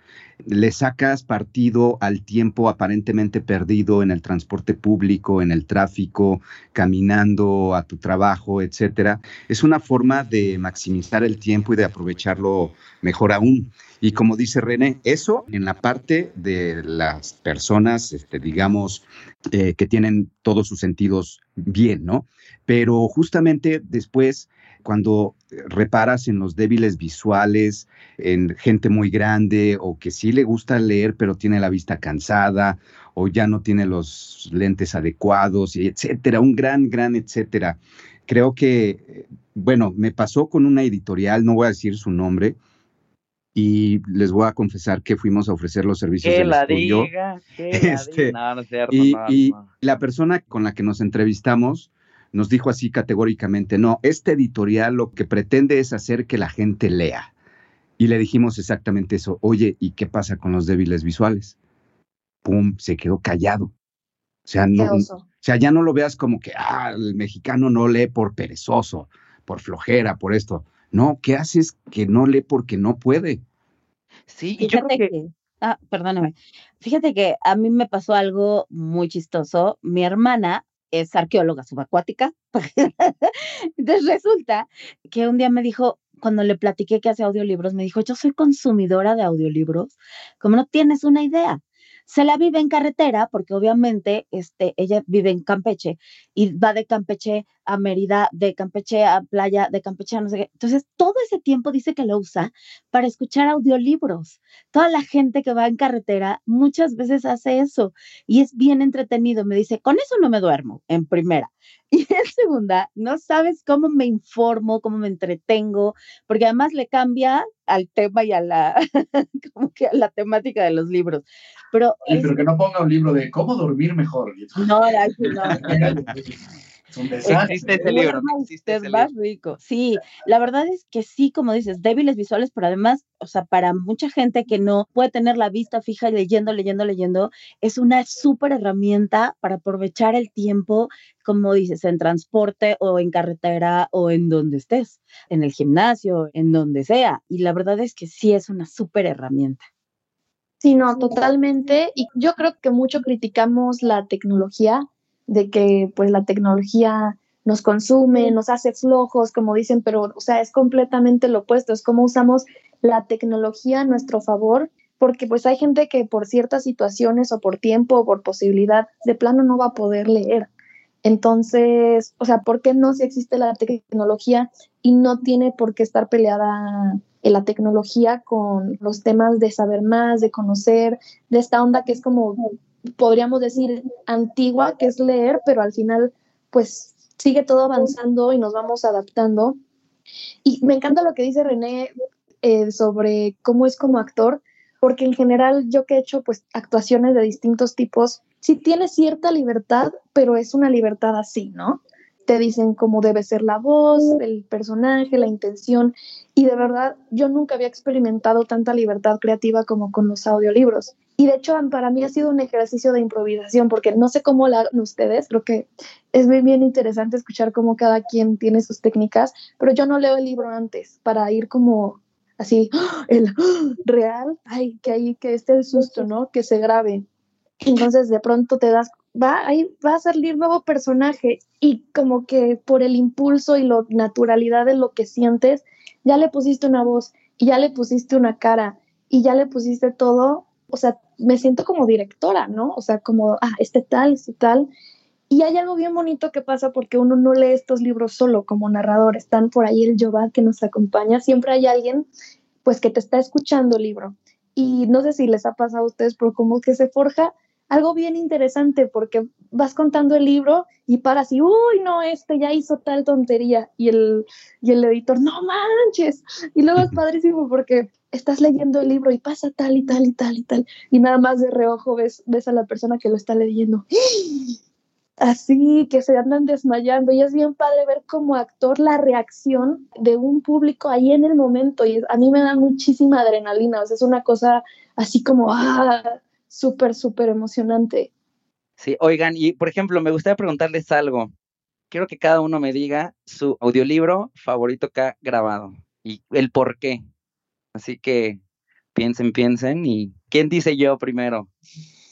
F: Le sacas partido al tiempo aparentemente perdido en el transporte público, en el tráfico, caminando a tu trabajo, etcétera. Es una forma de maximizar el tiempo y de aprovecharlo mejor aún. Y como dice René, eso en la parte de las personas, este, digamos, eh, que tienen todos sus sentidos bien, ¿no? Pero justamente después cuando reparas en los débiles visuales, en gente muy grande o que sí le gusta leer pero tiene la vista cansada o ya no tiene los lentes adecuados, etcétera, un gran, gran etcétera. Creo que, bueno, me pasó con una editorial, no voy a decir su nombre, y les voy a confesar que fuimos a ofrecer los servicios
B: que
F: del
B: la
F: estudio.
B: Diga, que *laughs* este, la diga. No, no es cierto,
F: y,
B: no,
F: y
B: no.
F: la persona con la que nos entrevistamos nos dijo así categóricamente, no, este editorial lo que pretende es hacer que la gente lea. Y le dijimos exactamente eso, oye, ¿y qué pasa con los débiles visuales? Pum, se quedó callado. O sea, no, o sea, ya no lo veas como que, ah, el mexicano no lee por perezoso, por flojera, por esto. No, ¿qué haces que no lee porque no puede?
B: Sí, y yo
D: Fíjate
B: creo que...
D: que, ah, perdóname. Fíjate que a mí me pasó algo muy chistoso. Mi hermana es arqueóloga subacuática. *laughs* Entonces resulta que un día me dijo, cuando le platiqué que hace audiolibros, me dijo, yo soy consumidora de audiolibros, como no tienes una idea. Se la vive en carretera, porque obviamente este, ella vive en Campeche y va de Campeche a Mérida, de Campeche a Playa, de Campeche a no sé qué. Entonces, todo ese tiempo dice que lo usa para escuchar audiolibros. Toda la gente que va en carretera muchas veces hace eso y es bien entretenido. Me dice, con eso no me duermo, en primera. *laughs* Y en segunda, no sabes cómo me informo, cómo me entretengo, porque además le cambia al tema y a la, *laughs* como que a la temática de los libros. Pero,
G: pero que no ponga un libro de cómo dormir mejor.
D: No, no. *laughs*
B: Existe ese libro. Existe
D: es más rico. Sí, la verdad es que sí, como dices, débiles visuales, pero además, o sea, para mucha gente que no puede tener la vista fija leyendo, leyendo, leyendo, es una súper herramienta para aprovechar el tiempo, como dices, en transporte o en carretera o en donde estés, en el gimnasio, en donde sea. Y la verdad es que sí es una súper herramienta.
C: Sí, no, totalmente. Y yo creo que mucho criticamos la tecnología, de que pues la tecnología nos consume, nos hace flojos, como dicen, pero o sea, es completamente lo opuesto, es como usamos la tecnología a nuestro favor, porque pues hay gente que por ciertas situaciones o por tiempo o por posibilidad de plano no va a poder leer. Entonces, o sea, ¿por qué no si existe la tecnología y no tiene por qué estar peleada en la tecnología con los temas de saber más, de conocer, de esta onda que es como podríamos decir, antigua, que es leer, pero al final, pues sigue todo avanzando y nos vamos adaptando. Y me encanta lo que dice René eh, sobre cómo es como actor, porque en general yo que he hecho pues actuaciones de distintos tipos, sí tiene cierta libertad, pero es una libertad así, ¿no? Te dicen cómo debe ser la voz, el personaje, la intención, y de verdad yo nunca había experimentado tanta libertad creativa como con los audiolibros. Y de hecho, para mí ha sido un ejercicio de improvisación, porque no sé cómo lo hagan ustedes, creo que es bien, bien interesante escuchar cómo cada quien tiene sus técnicas, pero yo no leo el libro antes para ir como así, el real, ay, que ahí, que esté el susto, ¿no? Que se grabe. Entonces de pronto te das, va, ahí va a salir nuevo personaje y como que por el impulso y la naturalidad de lo que sientes, ya le pusiste una voz y ya le pusiste una cara y ya le pusiste todo o sea, me siento como directora, ¿no? O sea, como, ah, este tal, este tal. Y hay algo bien bonito que pasa porque uno no lee estos libros solo como narrador, están por ahí el Yovad que nos acompaña, siempre hay alguien pues que te está escuchando el libro. Y no sé si les ha pasado a ustedes, pero como que se forja algo bien interesante porque vas contando el libro y paras y, uy, no, este ya hizo tal tontería. Y el, y el editor, no manches. Y luego es padrísimo porque estás leyendo el libro y pasa tal y tal y tal y tal. Y nada más de reojo ves, ves a la persona que lo está leyendo. Así que se andan desmayando y es bien padre ver como actor la reacción de un público ahí en el momento y a mí me da muchísima adrenalina, o sea, es una cosa así como, ah, súper, súper emocionante.
B: Sí, oigan, y por ejemplo, me gustaría preguntarles algo. Quiero que cada uno me diga su audiolibro favorito que ha grabado y el por qué. Así que piensen, piensen. ¿Y quién dice yo primero?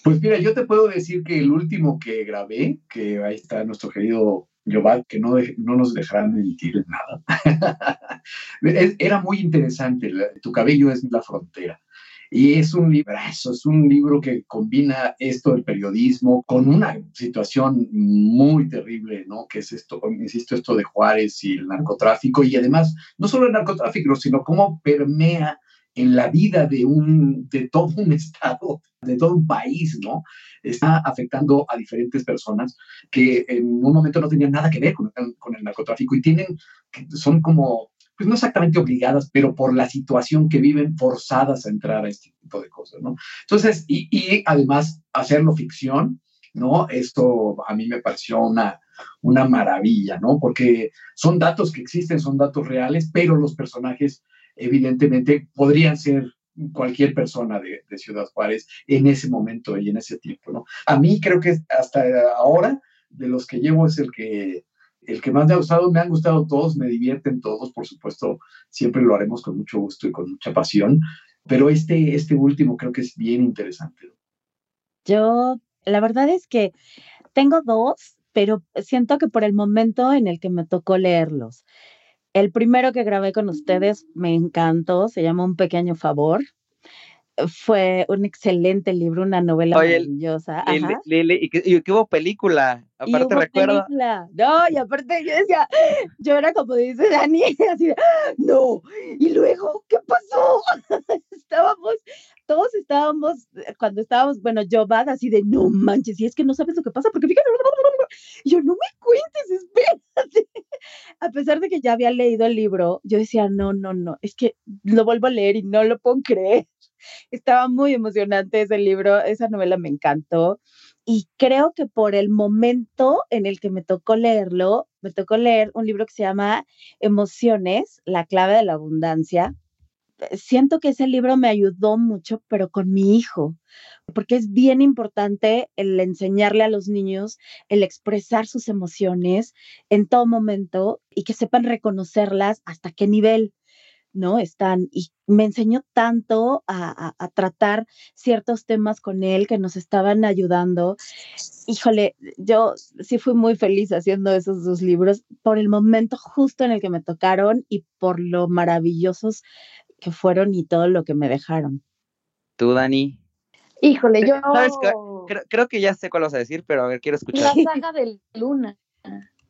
G: Pues mira, yo te puedo decir que el último que grabé, que ahí está nuestro querido Yoval, que no, no nos dejarán mentir nada, *laughs* era muy interesante. Tu cabello es la frontera. Y es un librazo, es un libro que combina esto del periodismo con una situación muy terrible, ¿no? Que es esto, insisto, esto de Juárez y el narcotráfico, y además, no solo el narcotráfico, sino cómo permea en la vida de, un, de todo un *laughs* estado, de todo un país, ¿no? Está afectando a diferentes personas que en un momento no tenían nada que ver con, con el narcotráfico y tienen, son como pues no exactamente obligadas, pero por la situación que viven, forzadas a entrar a este tipo de cosas, ¿no? Entonces, y, y además hacerlo ficción, ¿no? Esto a mí me pareció una, maravilla, ¿no? Porque son datos que existen, son datos reales, pero los personajes evidentemente podrían ser cualquier persona de, de, Ciudad Juárez en ese momento y en ese tiempo, ¿no? A mí creo que hasta ahora, de los que llevo, es el que el que más me ha gustado, me han gustado todos, me divierten todos, por supuesto, siempre lo haremos con mucho gusto y con mucha pasión, pero este, este último creo que es bien interesante.
D: Yo, la verdad es que tengo dos, pero siento que por el momento en el que me tocó leerlos. El primero que grabé con ustedes me encantó, se llama Un pequeño favor. Fue un excelente libro, una novela maravillosa.
B: Lili, y, que, hubo película, aparte recuerdo.
D: No, y aparte yo decía, yo era como dice Dani, *laughs* así de, no, y luego, ¿qué pasó? *laughs* estábamos, todos estábamos, cuando estábamos, bueno, yo va así de, no manches, y es que no sabes lo que pasa, porque fíjate, *laughs* yo, no me cuentes, espérate. A pesar de que ya había leído el libro, yo decía, no, no, no, es que lo vuelvo a leer y no lo puedo creer. Estaba muy emocionante ese libro, esa novela me encantó. Y creo que por el momento en el que me tocó leerlo, me tocó leer un libro que se llama Emociones, la clave de la abundancia. Siento que ese libro me ayudó mucho, pero con mi hijo, porque es bien importante el enseñarle a los niños el expresar sus emociones en todo momento y que sepan reconocerlas hasta qué nivel. ¿No? Están, y me enseñó tanto a, tratar ciertos temas con él que nos estaban ayudando. Híjole, yo sí fui muy feliz haciendo esos dos libros por el momento justo en el que me tocaron y por lo maravillosos que fueron y todo lo que me dejaron.
B: ¿Tú, Dani?
C: Híjole, yo...
B: Creo, creo, que ya sé cuál vas a decir, pero a ver, quiero escuchar.
C: La saga de Luna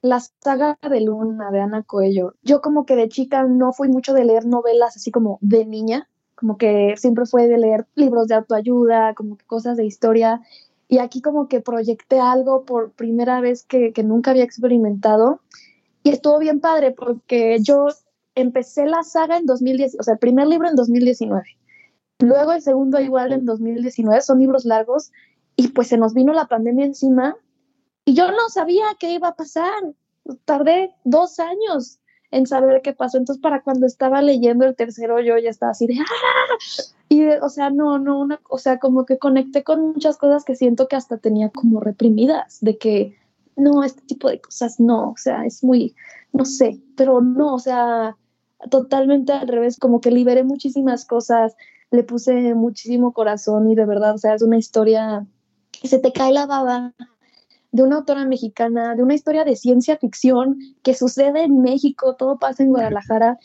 C: la saga de Luna de Ana Coello. Yo como que de chica no fui mucho de leer novelas así como de niña, como que siempre fue de leer libros de autoayuda, como cosas de historia. Y aquí como que proyecté algo por primera vez que, que nunca había experimentado. Y estuvo bien padre porque yo empecé la saga en 2010, o sea, el primer libro en 2019. Luego el segundo igual en 2019, son libros largos. Y pues se nos vino la pandemia encima y yo no sabía qué iba a pasar. Tardé dos años en saber qué pasó. Entonces, para cuando estaba leyendo el tercero, yo ya estaba así de ¡Ah! Y, o sea, no, no, una, o sea, como que conecté con muchas cosas que siento que hasta tenía como reprimidas, de que no, este tipo de cosas no, o sea, es muy, no sé, pero no, o sea, totalmente al revés, como que liberé muchísimas cosas, le puse muchísimo corazón y de verdad, o sea, es una historia que se te cae la baba de una autora mexicana, de una historia de ciencia ficción que sucede en México, todo pasa en Guadalajara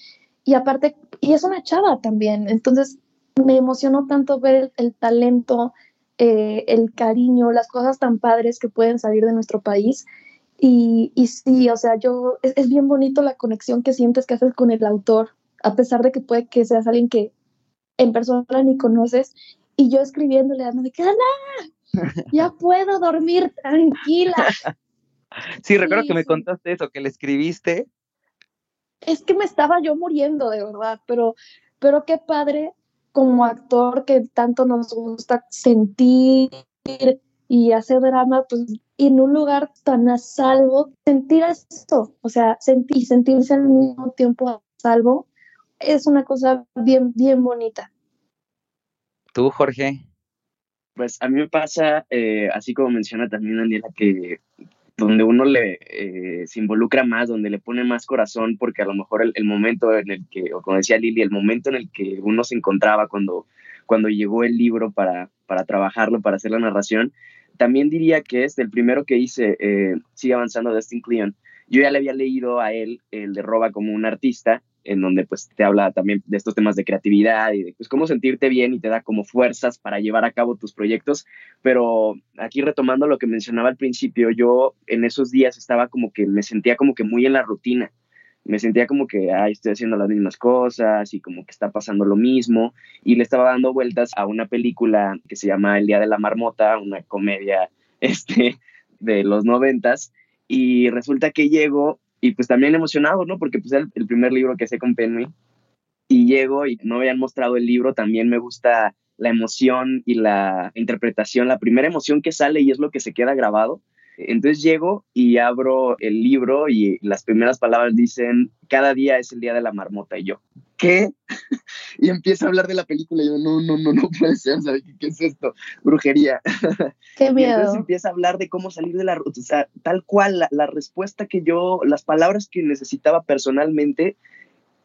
C: y aparte, y es una chava también, entonces me emocionó tanto ver el, talento, eh, el cariño, las cosas tan padres que pueden salir de nuestro país. Y, y sí, o sea, yo, es, bien bonito la conexión que sientes que haces con el autor, a pesar de que puede que seas alguien que en persona ni conoces, y yo escribiéndole, de que, ya *laughs* puedo dormir tranquila.
B: Sí, recuerdo que me contaste eso, que le escribiste.
C: Es que me estaba yo muriendo, de verdad, pero, pero qué padre como actor que tanto nos gusta sentir y hacer drama, pues en un lugar tan a salvo, sentir esto, o sea, sentir, sentirse al mismo tiempo a salvo, es una cosa bien, bien bonita.
B: ¿Tú, Jorge?
E: Pues a mí me pasa, eh, así como menciona también Daniela, que donde uno le eh, se involucra más, donde le pone más corazón, porque a lo mejor el, momento en el que, o como decía Lili, el momento en el que uno se encontraba cuando, cuando llegó el libro para, para trabajarlo, para hacer la narración, también diría que es el primero que hice, eh, Sigue avanzando, Dustin Cleon. Yo ya le había leído a él el de Roba como un artista, en donde pues te habla también de estos temas de creatividad y de pues, cómo sentirte bien y te da como fuerzas para llevar a cabo tus proyectos. Pero aquí retomando lo que mencionaba al principio, yo en esos días estaba como que me sentía como que muy en la rutina. Me sentía como que, ay, estoy haciendo las mismas cosas y como que está pasando lo mismo. Y le estaba dando vueltas a una película que se llama El Día de la Marmota, una comedia *laughs* este, de los noventas. Y resulta que llego y pues también emocionado, ¿no? Porque pues es el, primer libro que hice con Penny y llego y no me habían mostrado el libro, también me gusta la emoción y la interpretación, la primera emoción que sale y es lo que se queda grabado. Entonces llego y abro el libro y las primeras palabras dicen, cada día es el día de la marmota y yo, ¿qué? *laughs* y empiezo a hablar de la película y yo, no, no, no, no puede ser, ¿sabes qué, es esto? Brujería. *laughs*
C: Qué miedo. Y
E: entonces empieza a hablar de cómo salir de la, o sea, tal cual, la, la respuesta que yo, las palabras que necesitaba personalmente,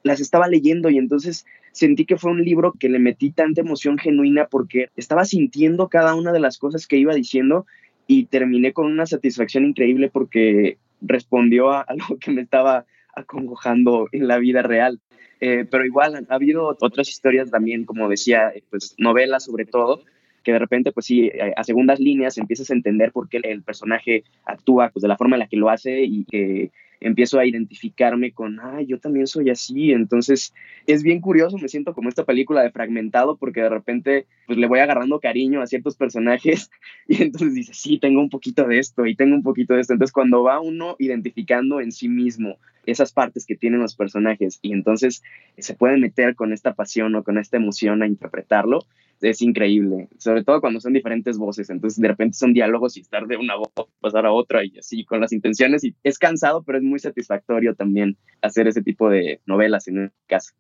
E: las estaba leyendo y entonces sentí que fue un libro que le metí tanta emoción genuina porque estaba sintiendo cada una de las cosas que iba diciendo y terminé con una satisfacción increíble porque respondió a algo que me estaba acongojando en la vida real. Eh, pero igual ha habido otras historias también, como decía, pues novelas sobre todo, que de repente, pues sí, a segundas líneas empiezas a entender por qué el personaje actúa pues, de la forma en la que lo hace y que empiezo a identificarme con, ay, yo también soy así. Entonces es bien curioso, me siento como esta película de fragmentado porque de repente pues le voy agarrando cariño a ciertos personajes *laughs* y entonces dice, sí, tengo un poquito de esto y tengo un poquito de esto. Entonces cuando va uno identificando en sí mismo esas partes que tienen los personajes y entonces se puede meter con esta pasión o con esta emoción a interpretarlo, es increíble, sobre todo cuando son diferentes voces, entonces de repente son diálogos y estar de una voz pasar a otra y así con las intenciones y es cansado, pero es muy satisfactorio también hacer ese tipo de novelas en el caso.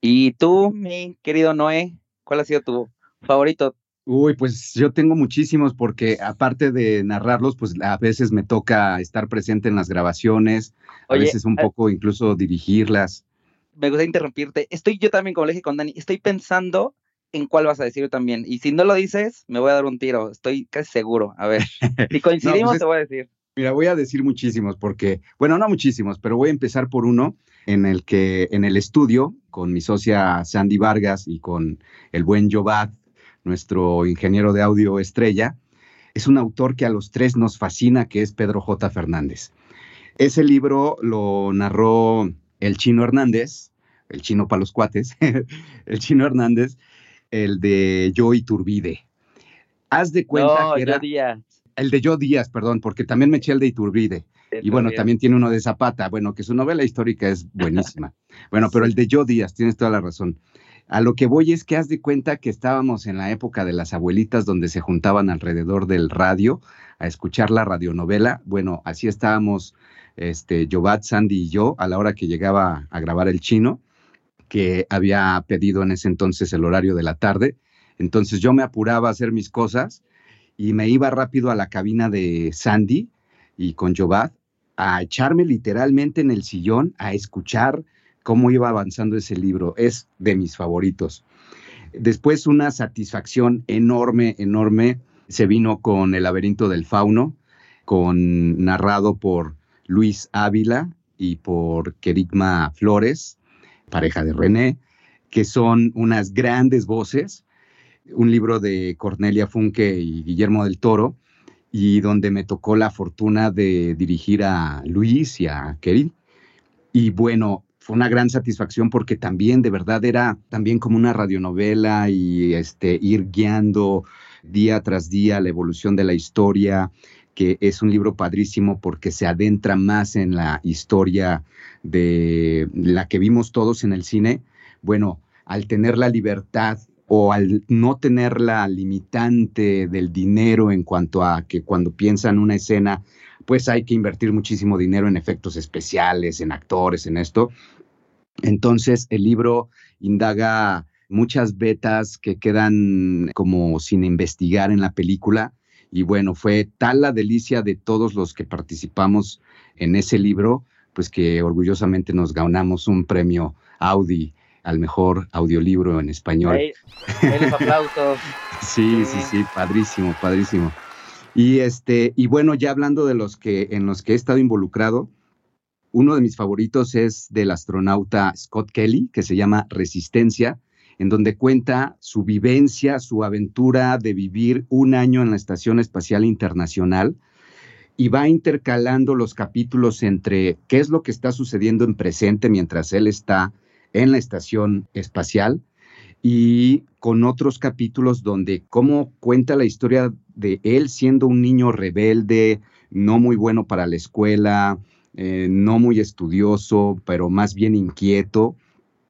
B: Y tú, mi querido Noé, ¿cuál ha sido tu favorito?
F: Uy, pues yo tengo muchísimos porque aparte de narrarlos, pues a veces me toca estar presente en las grabaciones, a veces un poco incluso dirigirlas.
B: Me gusta interrumpirte. Estoy yo también, como le dije con Dani, estoy pensando en cuál vas a decir también. Y si no lo dices, me voy a dar un tiro. Estoy casi seguro. A ver, *laughs* si coincidimos, pues te voy a decir.
F: Mira, voy a decir muchísimos porque, bueno, no muchísimos, pero voy a empezar por uno en el que en el estudio, con mi socia Sandy Vargas y con el buen Jobat, nuestro ingeniero de audio estrella, es un autor que a los tres nos fascina, que es Pedro J. Fernández. Ese libro lo narró el chino Hernández, el chino para los cuates, *laughs* el chino Hernández, el de Yo Iturbide. Haz de cuenta que era... Díaz. El de Yo Díaz, perdón, porque también me eché el de Iturbide. y bueno, también tiene uno de Zapata, bueno, que su novela histórica es buenísima. *laughs* bueno, pero el de Yo Díaz, tienes toda la razón. A lo que voy es que haz de cuenta que estábamos en la época de las abuelitas donde se juntaban alrededor del radio a escuchar la radionovela. Bueno, así estábamos este, Jobat, Sandy y yo a la hora que llegaba a grabar el chino que había pedido en ese entonces el horario de la tarde. Entonces yo me apuraba a hacer mis cosas y me iba rápido a la cabina de Sandy y con Jobat a echarme literalmente en el sillón a escuchar cómo iba avanzando ese libro. Es de mis favoritos. Después una satisfacción enorme, enorme se vino con El laberinto del fauno, con narrado por Luis Ávila y por Querigma Flores pareja de René, que son unas grandes voces, un libro de Cornelia Funke y Guillermo del Toro, y donde me tocó la fortuna de dirigir a Luis y a Kerry. Y bueno, fue una gran satisfacción porque también de verdad era también como una radionovela y este, ir guiando día tras día la evolución de la historia, que es un libro padrísimo porque se adentra más en la historia de la que vimos todos en el cine. Bueno, al tener la libertad o al no tener la limitante del dinero en cuanto a que cuando piensan una escena, pues hay que invertir muchísimo dinero en efectos especiales, en actores, en esto. Entonces el libro indaga muchas vetas que quedan como sin investigar en la película y bueno, fue tal la delicia de todos los que participamos en ese libro, pues que orgullosamente nos ganamos un premio Audi al mejor audiolibro en español.
B: aplausos. *laughs*
F: sí, sí, sí, padrísimo, padrísimo. Y este, y bueno, ya hablando de los que en los que he estado involucrado, uno de mis favoritos es del astronauta Scott Kelly, que se llama Resistencia, en donde cuenta su vivencia, su aventura de vivir un año en la Estación Espacial Internacional y va intercalando los capítulos entre qué es lo que está sucediendo en presente mientras él está en la Estación Espacial y con otros capítulos donde cómo cuenta la historia de él siendo un niño rebelde, no muy bueno para la escuela, eh, no muy estudioso, pero más bien inquieto,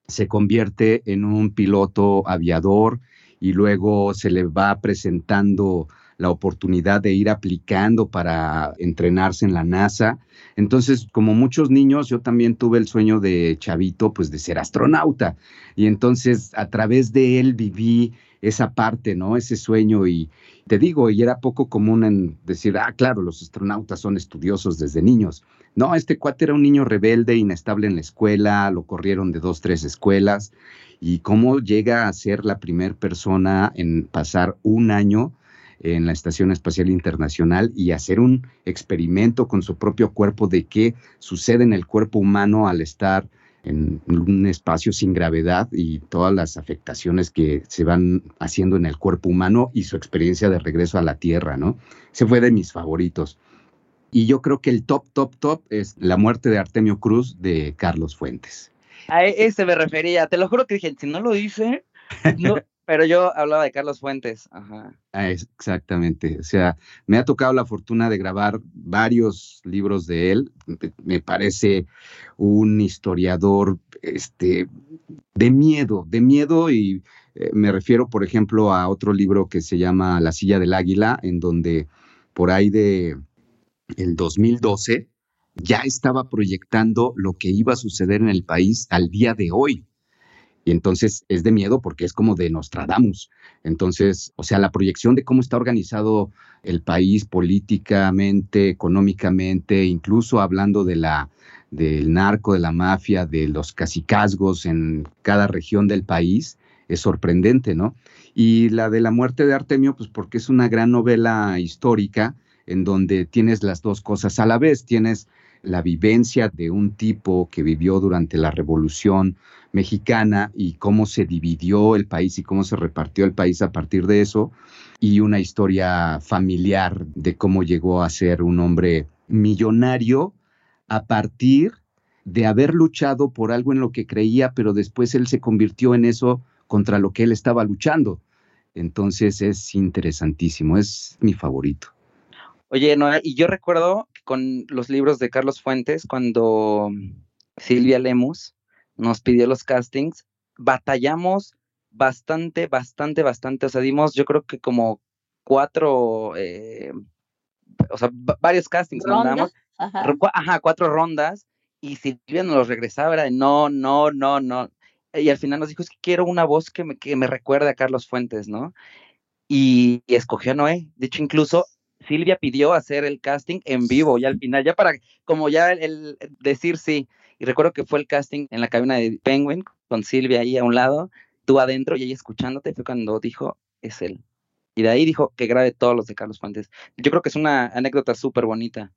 F: se convierte en un piloto aviador y luego se le va presentando la oportunidad de ir aplicando para entrenarse en la NASA. Entonces, como muchos niños, yo también tuve el sueño de chavito, pues de ser astronauta. Y entonces, a través de él viví esa parte, ¿no? Ese sueño y te digo, y era poco común en decir, ah, claro, los astronautas son estudiosos desde niños. No, este cuate era un niño rebelde, inestable en la escuela, lo corrieron de dos, tres escuelas, y cómo llega a ser la primera persona en pasar un año en la Estación Espacial Internacional y hacer un experimento con su propio cuerpo de qué sucede en el cuerpo humano al estar en un espacio sin gravedad y todas las afectaciones que se van haciendo en el cuerpo humano y su experiencia de regreso a la Tierra, ¿no? Ese fue de mis favoritos. Y yo creo que el top, top, top es La muerte de Artemio Cruz de Carlos Fuentes.
B: A ese me refería, te lo juro que dije, si no lo dice, no, pero yo hablaba de Carlos Fuentes. Ajá.
F: Ah, exactamente. O sea, me ha tocado la fortuna de grabar varios libros de él. Me parece un historiador este, de miedo, de miedo y eh, me refiero, por ejemplo, a otro libro que se llama La silla del águila, en donde por ahí de el 2012 ya estaba proyectando lo que iba a suceder en el país al día de hoy. Y entonces es de miedo porque es como de Nostradamus. Entonces, o sea, la proyección de cómo está organizado el país políticamente, económicamente, incluso hablando de la del narco, de la mafia, de los cacicazgos en cada región del país, es sorprendente, ¿no? Y la de la muerte de Artemio, pues porque es una gran novela histórica en donde tienes las dos cosas a la vez, tienes la vivencia de un tipo que vivió durante la Revolución Mexicana y cómo se dividió el país y cómo se repartió el país a partir de eso, y una historia familiar de cómo llegó a ser un hombre millonario a partir de haber luchado por algo en lo que creía, pero después él se convirtió en eso contra lo que él estaba luchando. Entonces es interesantísimo, es mi favorito.
B: Oye, Noé, y yo recuerdo con los libros de Carlos Fuentes, cuando Silvia Lemus nos pidió los castings, batallamos bastante, bastante, bastante. O sea, dimos yo creo que como cuatro, eh, o sea, varios castings mandamos. Ajá. cuatro rondas. Y Silvia nos los regresaba, era de no, no, no, no. Y al final nos dijo, es que quiero una voz que me, que me recuerde a Carlos Fuentes, ¿no? Y, y escogió a Noé. De hecho, incluso Silvia pidió hacer el casting en vivo y al final, ya para como ya el, decir sí. Y recuerdo que fue el casting en la cabina de Penguin con Silvia ahí a un lado, tú adentro y ella escuchándote, fue cuando dijo, es él. Y de ahí dijo que grabe todos los de Carlos Fuentes. Yo creo que es una anécdota súper bonita.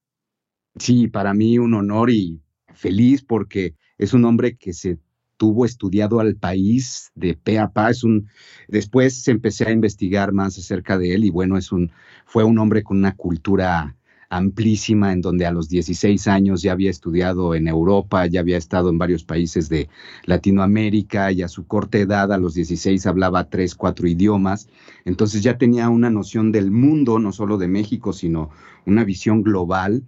F: Sí, para mí un honor y feliz porque es un hombre que se tuvo estudiado al país de pe a pa. Es un, después empecé a investigar más acerca de él y bueno, es un, fue un hombre con una cultura amplísima en donde a los 16 años ya había estudiado en Europa, ya había estado en varios países de Latinoamérica y a su corta edad, a los 16, hablaba tres, cuatro idiomas. Entonces ya tenía una noción del mundo, no solo de México, sino una visión global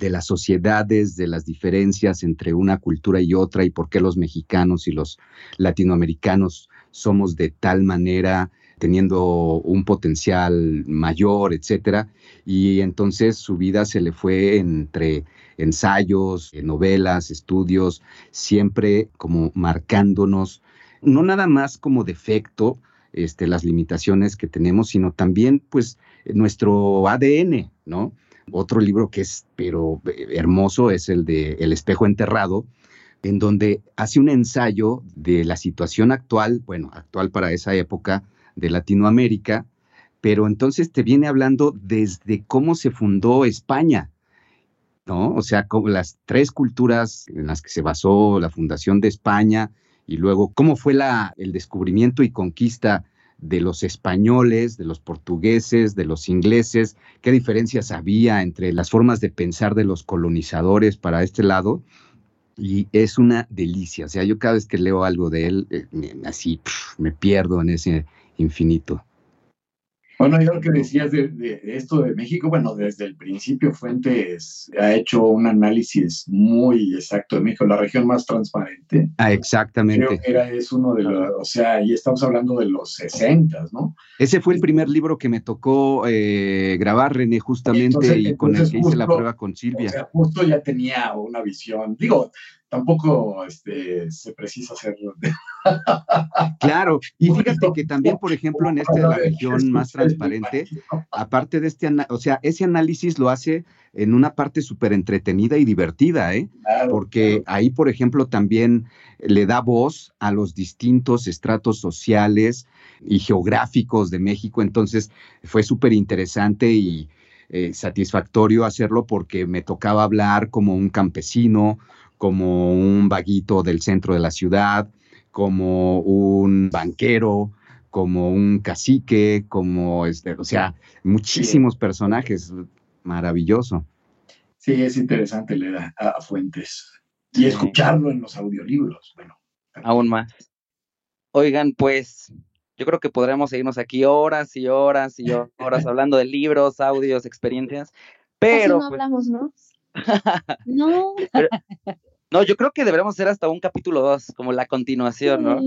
F: de las sociedades, de las diferencias entre una cultura y otra y por qué los mexicanos y los latinoamericanos somos de tal manera teniendo un potencial mayor, etcétera, y entonces su vida se le fue entre ensayos, novelas, estudios, siempre como marcándonos, no nada más como defecto, este, las limitaciones que tenemos, sino también pues nuestro ADN, ¿no? Otro libro que es, pero eh, hermoso, es el de El espejo enterrado, en donde hace un ensayo de la situación actual, bueno, actual para esa época de Latinoamérica, pero entonces te viene hablando desde cómo se fundó España, ¿no? O sea, como las tres culturas en las que se basó la fundación de España y luego cómo fue la, el descubrimiento y conquista de los españoles, de los portugueses, de los ingleses, qué diferencias había entre las formas de pensar de los colonizadores para este lado. Y es una delicia. O sea, yo cada vez que leo algo de él, eh, así me pierdo en ese infinito.
G: Bueno, yo lo que decías de, esto de México, bueno, desde el principio Fuentes ha hecho un análisis muy exacto de México, la región más transparente.
F: Ah, exactamente.
G: Creo que era, es uno de los, o sea, ahí estamos hablando de los 60, ¿no?
F: Ese fue el primer libro que me tocó eh, grabar, René, justamente, y con el que hice la prueba con Silvia. O
G: sea, justo ya tenía una visión, digo, tampoco este, se precisa hacer. *laughs*
F: Claro, y fíjate que también, por ejemplo, en esta de la región más transparente, aparte de este, o sea, ese análisis lo hace en una parte súper entretenida y divertida, ¿eh? Porque ahí, por ejemplo, también le da voz a los distintos estratos sociales y geográficos de México, entonces fue súper interesante y eh, satisfactorio hacerlo porque me tocaba hablar como un campesino, como un vaguito del centro de la ciudad, como un banquero, como un cacique, como este, o sea, muchísimos personajes, maravilloso.
G: Sí, es interesante leer a, Fuentes y escucharlo en los audiolibros, bueno.
B: Aún más. Oigan, pues yo creo que podremos seguirnos aquí horas y horas y horas *laughs* hablando de libros, audios, experiencias, pero...
C: no
B: pues
C: hablamos, ¿no? *laughs*
D: no.
B: No, yo creo que deberíamos hacer hasta un capítulo 2, como la continuación, ¿no?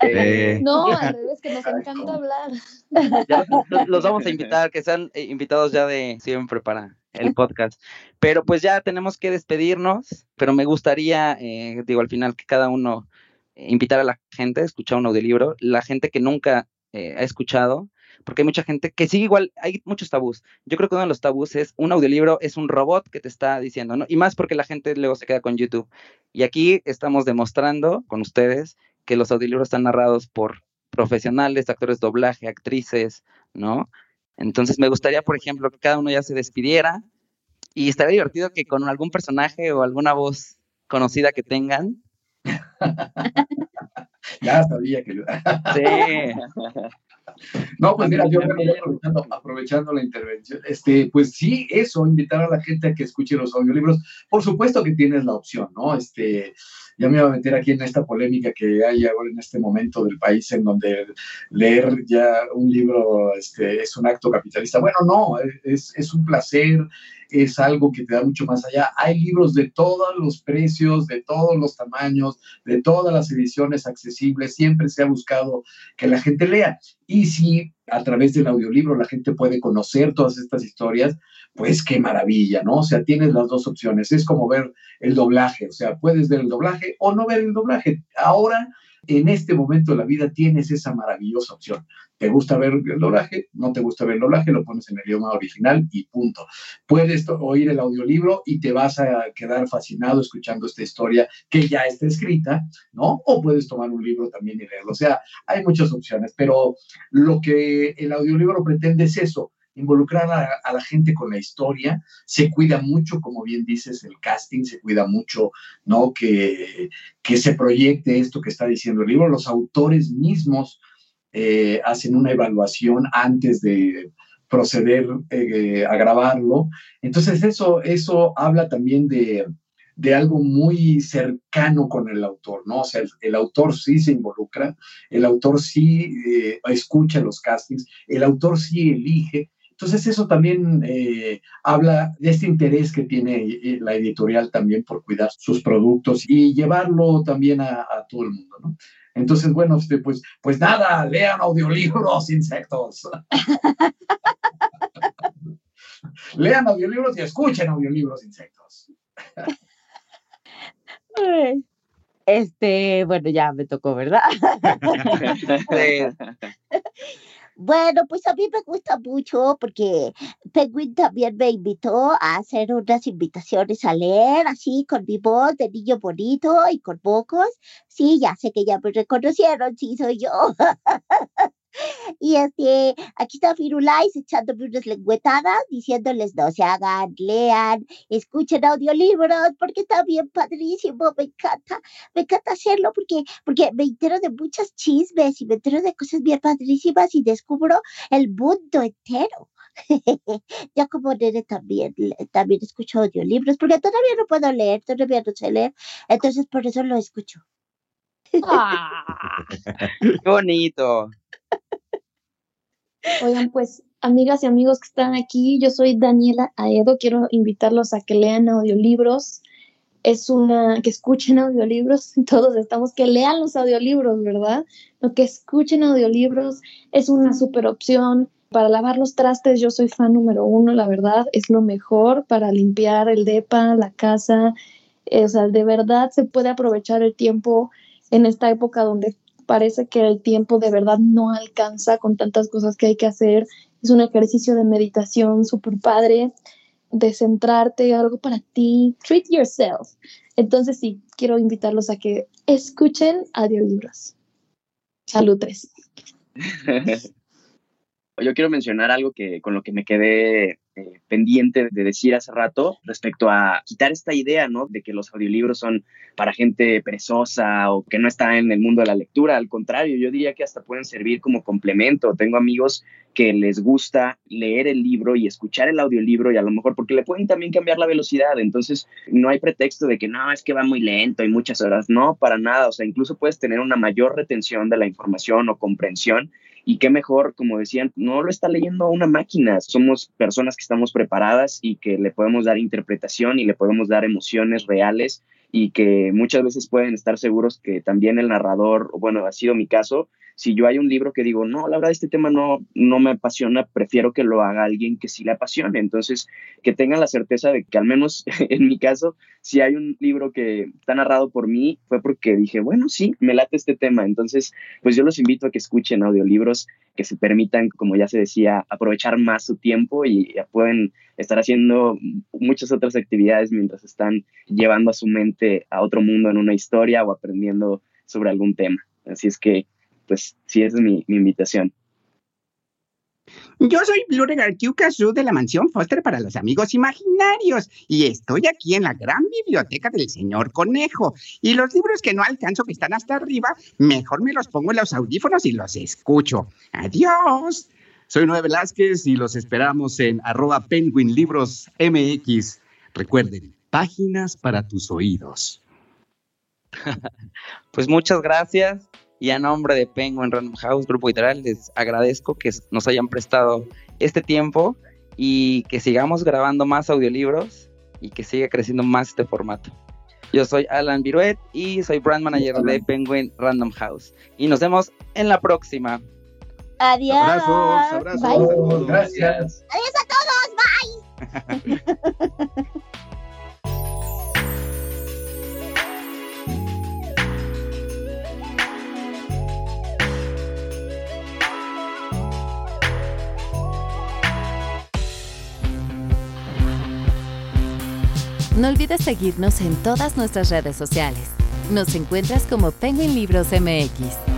C: Eh, no, *laughs* al revés, que nos encanta hablar.
B: los vamos a invitar, que sean eh, invitados ya de siempre para el podcast. Pero pues ya tenemos que despedirnos, pero me gustaría, eh, digo, al final que cada uno invitar a la gente a escuchar un audiolibro, la gente que nunca ha escuchado, porque hay mucha gente que sigue igual, hay muchos tabús. Yo creo que uno de los tabús es un audiolibro es un robot que te está diciendo, ¿no? Y más porque la gente luego se queda con YouTube. Y aquí estamos demostrando con ustedes que los audiolibros están narrados por profesionales, actores de doblaje, actrices, ¿no? Entonces me gustaría, por ejemplo, que cada uno ya se despidiera y estaría divertido que con algún personaje o alguna voz conocida que tengan. *laughs*
G: ya sabía que... sí. *laughs* No, pues mira, yo aprovechando, la intervención, este, pues sí, eso, invitar a la gente a que escuche los audiolibros. Por supuesto que tienes la opción, ¿no? Este, ya me voy a meter aquí en esta polémica que hay ahora en este momento del país en donde leer ya un libro este, es un acto capitalista. Bueno, no, es, es un placer, es algo que te da mucho más allá. Hay libros de todos los precios, de todos los tamaños, de todas las ediciones accesibles. Siempre se ha buscado que la gente lea. Y si a través del audiolibro la gente puede conocer todas estas historias, pues qué maravilla, ¿no? O sea, tienes las dos opciones. Es como ver el doblaje, o sea, puedes ver el doblaje o no ver el doblaje. Ahora en este momento de la vida tienes esa maravillosa opción. ¿Te gusta ver el doblaje? ¿No te gusta ver el doblaje? Lo pones en el idioma original y punto. Puedes oír el audiolibro y te vas a quedar fascinado escuchando esta historia que ya está escrita, ¿no? O puedes tomar un libro también y leerlo. O sea, hay muchas opciones, pero lo que el audiolibro pretende es eso, involucrar a, la gente con la historia, se cuida mucho, como bien dices, el casting, se cuida mucho, ¿no? Que, que se proyecte esto que está diciendo el libro. Los autores mismos eh, hacen una evaluación antes de proceder eh, a grabarlo. Entonces eso, eso habla también de, de algo muy cercano con el autor, ¿no? O sea, el, autor sí se involucra, el autor sí eh, escucha los castings, el autor sí elige, entonces eso también eh, habla de este interés que tiene eh, la editorial también por cuidar sus productos y llevarlo también a, todo el mundo, ¿no? Entonces, bueno, este, pues, pues nada, lean audiolibros, insectos. *laughs* lean audiolibros y escuchen audiolibros, insectos.
D: Este, bueno, ya me tocó, ¿verdad? *laughs* *laughs* Bueno, pues a mí me gusta mucho porque Penguin también me invitó a hacer unas invitaciones a leer, así con mi voz de niño bonito y con pocos. Sí, ya sé que ya me reconocieron, sí, soy yo. *laughs* Y este, aquí está Firulais echándome unas lengüetadas, diciéndoles no se hagan, lean, escuchen audiolibros, porque está bien padrísimo, me encanta, me encanta hacerlo porque, porque me entero de muchas chismes y me entero de cosas bien padrísimas y descubro el mundo entero. *laughs* ya como nene también, también escucho audiolibros, porque todavía no puedo leer, todavía no sé leer, entonces por eso lo escucho.
B: ¡Ah! ¡Qué bonito!
C: Oigan, pues, amigas y amigos que están aquí, yo soy Daniela Aedo, quiero invitarlos a que lean audiolibros. Es una, que escuchen audiolibros, *laughs* todos estamos, que lean los audiolibros, ¿verdad? Lo que escuchen audiolibros es una super opción. Para lavar los trastes, yo soy fan número uno, la verdad, es lo mejor para limpiar el depa, la casa. Eh, o sea, de verdad se puede aprovechar el tiempo en esta época donde parece que el tiempo de verdad no alcanza con tantas cosas que hay que hacer. Es un ejercicio de meditación súper padre, de centrarte, algo para ti. Treat yourself. Entonces sí, quiero invitarlos a que escuchen audiolibros. Salud tres. *laughs*
E: Yo quiero mencionar algo que con lo que me quedé eh, pendiente de decir hace rato respecto a quitar esta idea, ¿no? De que los audiolibros son para gente perezosa o que no está en el mundo de la lectura. Al contrario, yo diría que hasta pueden servir como complemento. Tengo amigos que les gusta leer el libro y escuchar el audiolibro y a lo mejor porque le pueden también cambiar la velocidad. Entonces, no hay pretexto de que no, es que va muy lento y muchas horas. No, para nada. O sea, incluso puedes tener una mayor retención de la información o comprensión y qué mejor, como decían, no lo está leyendo una máquina, somos personas que estamos preparadas y que le podemos dar interpretación y le podemos dar emociones reales y que muchas veces pueden estar seguros que también el narrador, bueno, ha sido mi caso, si yo hay un libro que digo, no, la verdad este tema no, no me apasiona, prefiero que lo haga alguien que sí le apasione. Entonces, que tengan la certeza de que al menos *laughs* en mi caso, si hay un libro que está narrado por mí, fue porque dije, bueno, sí, me late este tema. Entonces, pues yo los invito a que escuchen audiolibros que se permitan, como ya se decía, aprovechar más su tiempo y pueden estar haciendo muchas otras actividades mientras están llevando a su mente a otro mundo en una historia o aprendiendo sobre algún tema. Así es que pues sí, esa es mi, invitación.
H: Yo soy Blue Kazoo de la mansión Foster para los amigos imaginarios y estoy aquí en la gran biblioteca del señor Conejo. Y los libros que no alcanzo que están hasta arriba, mejor me los pongo en los audífonos y los escucho. Adiós.
F: Soy Noé Velázquez y los esperamos en arroba Penguin Libros MX. Recuerden, páginas para tus oídos. *laughs*
B: pues muchas gracias. Y a nombre de Penguin Random House, Grupo Literal, les agradezco que nos hayan prestado este tiempo y que sigamos grabando más audiolibros y que siga creciendo más este formato. Yo soy Alan Viruet y soy brand manager de Penguin Random House. Y nos vemos en la próxima.
D: Adiós.
G: Abrazos, abrazos. Gracias.
D: Adiós a todos. Bye. *laughs*
A: No olvides seguirnos en todas nuestras redes sociales. Nos encuentras como Penguin Libros MX.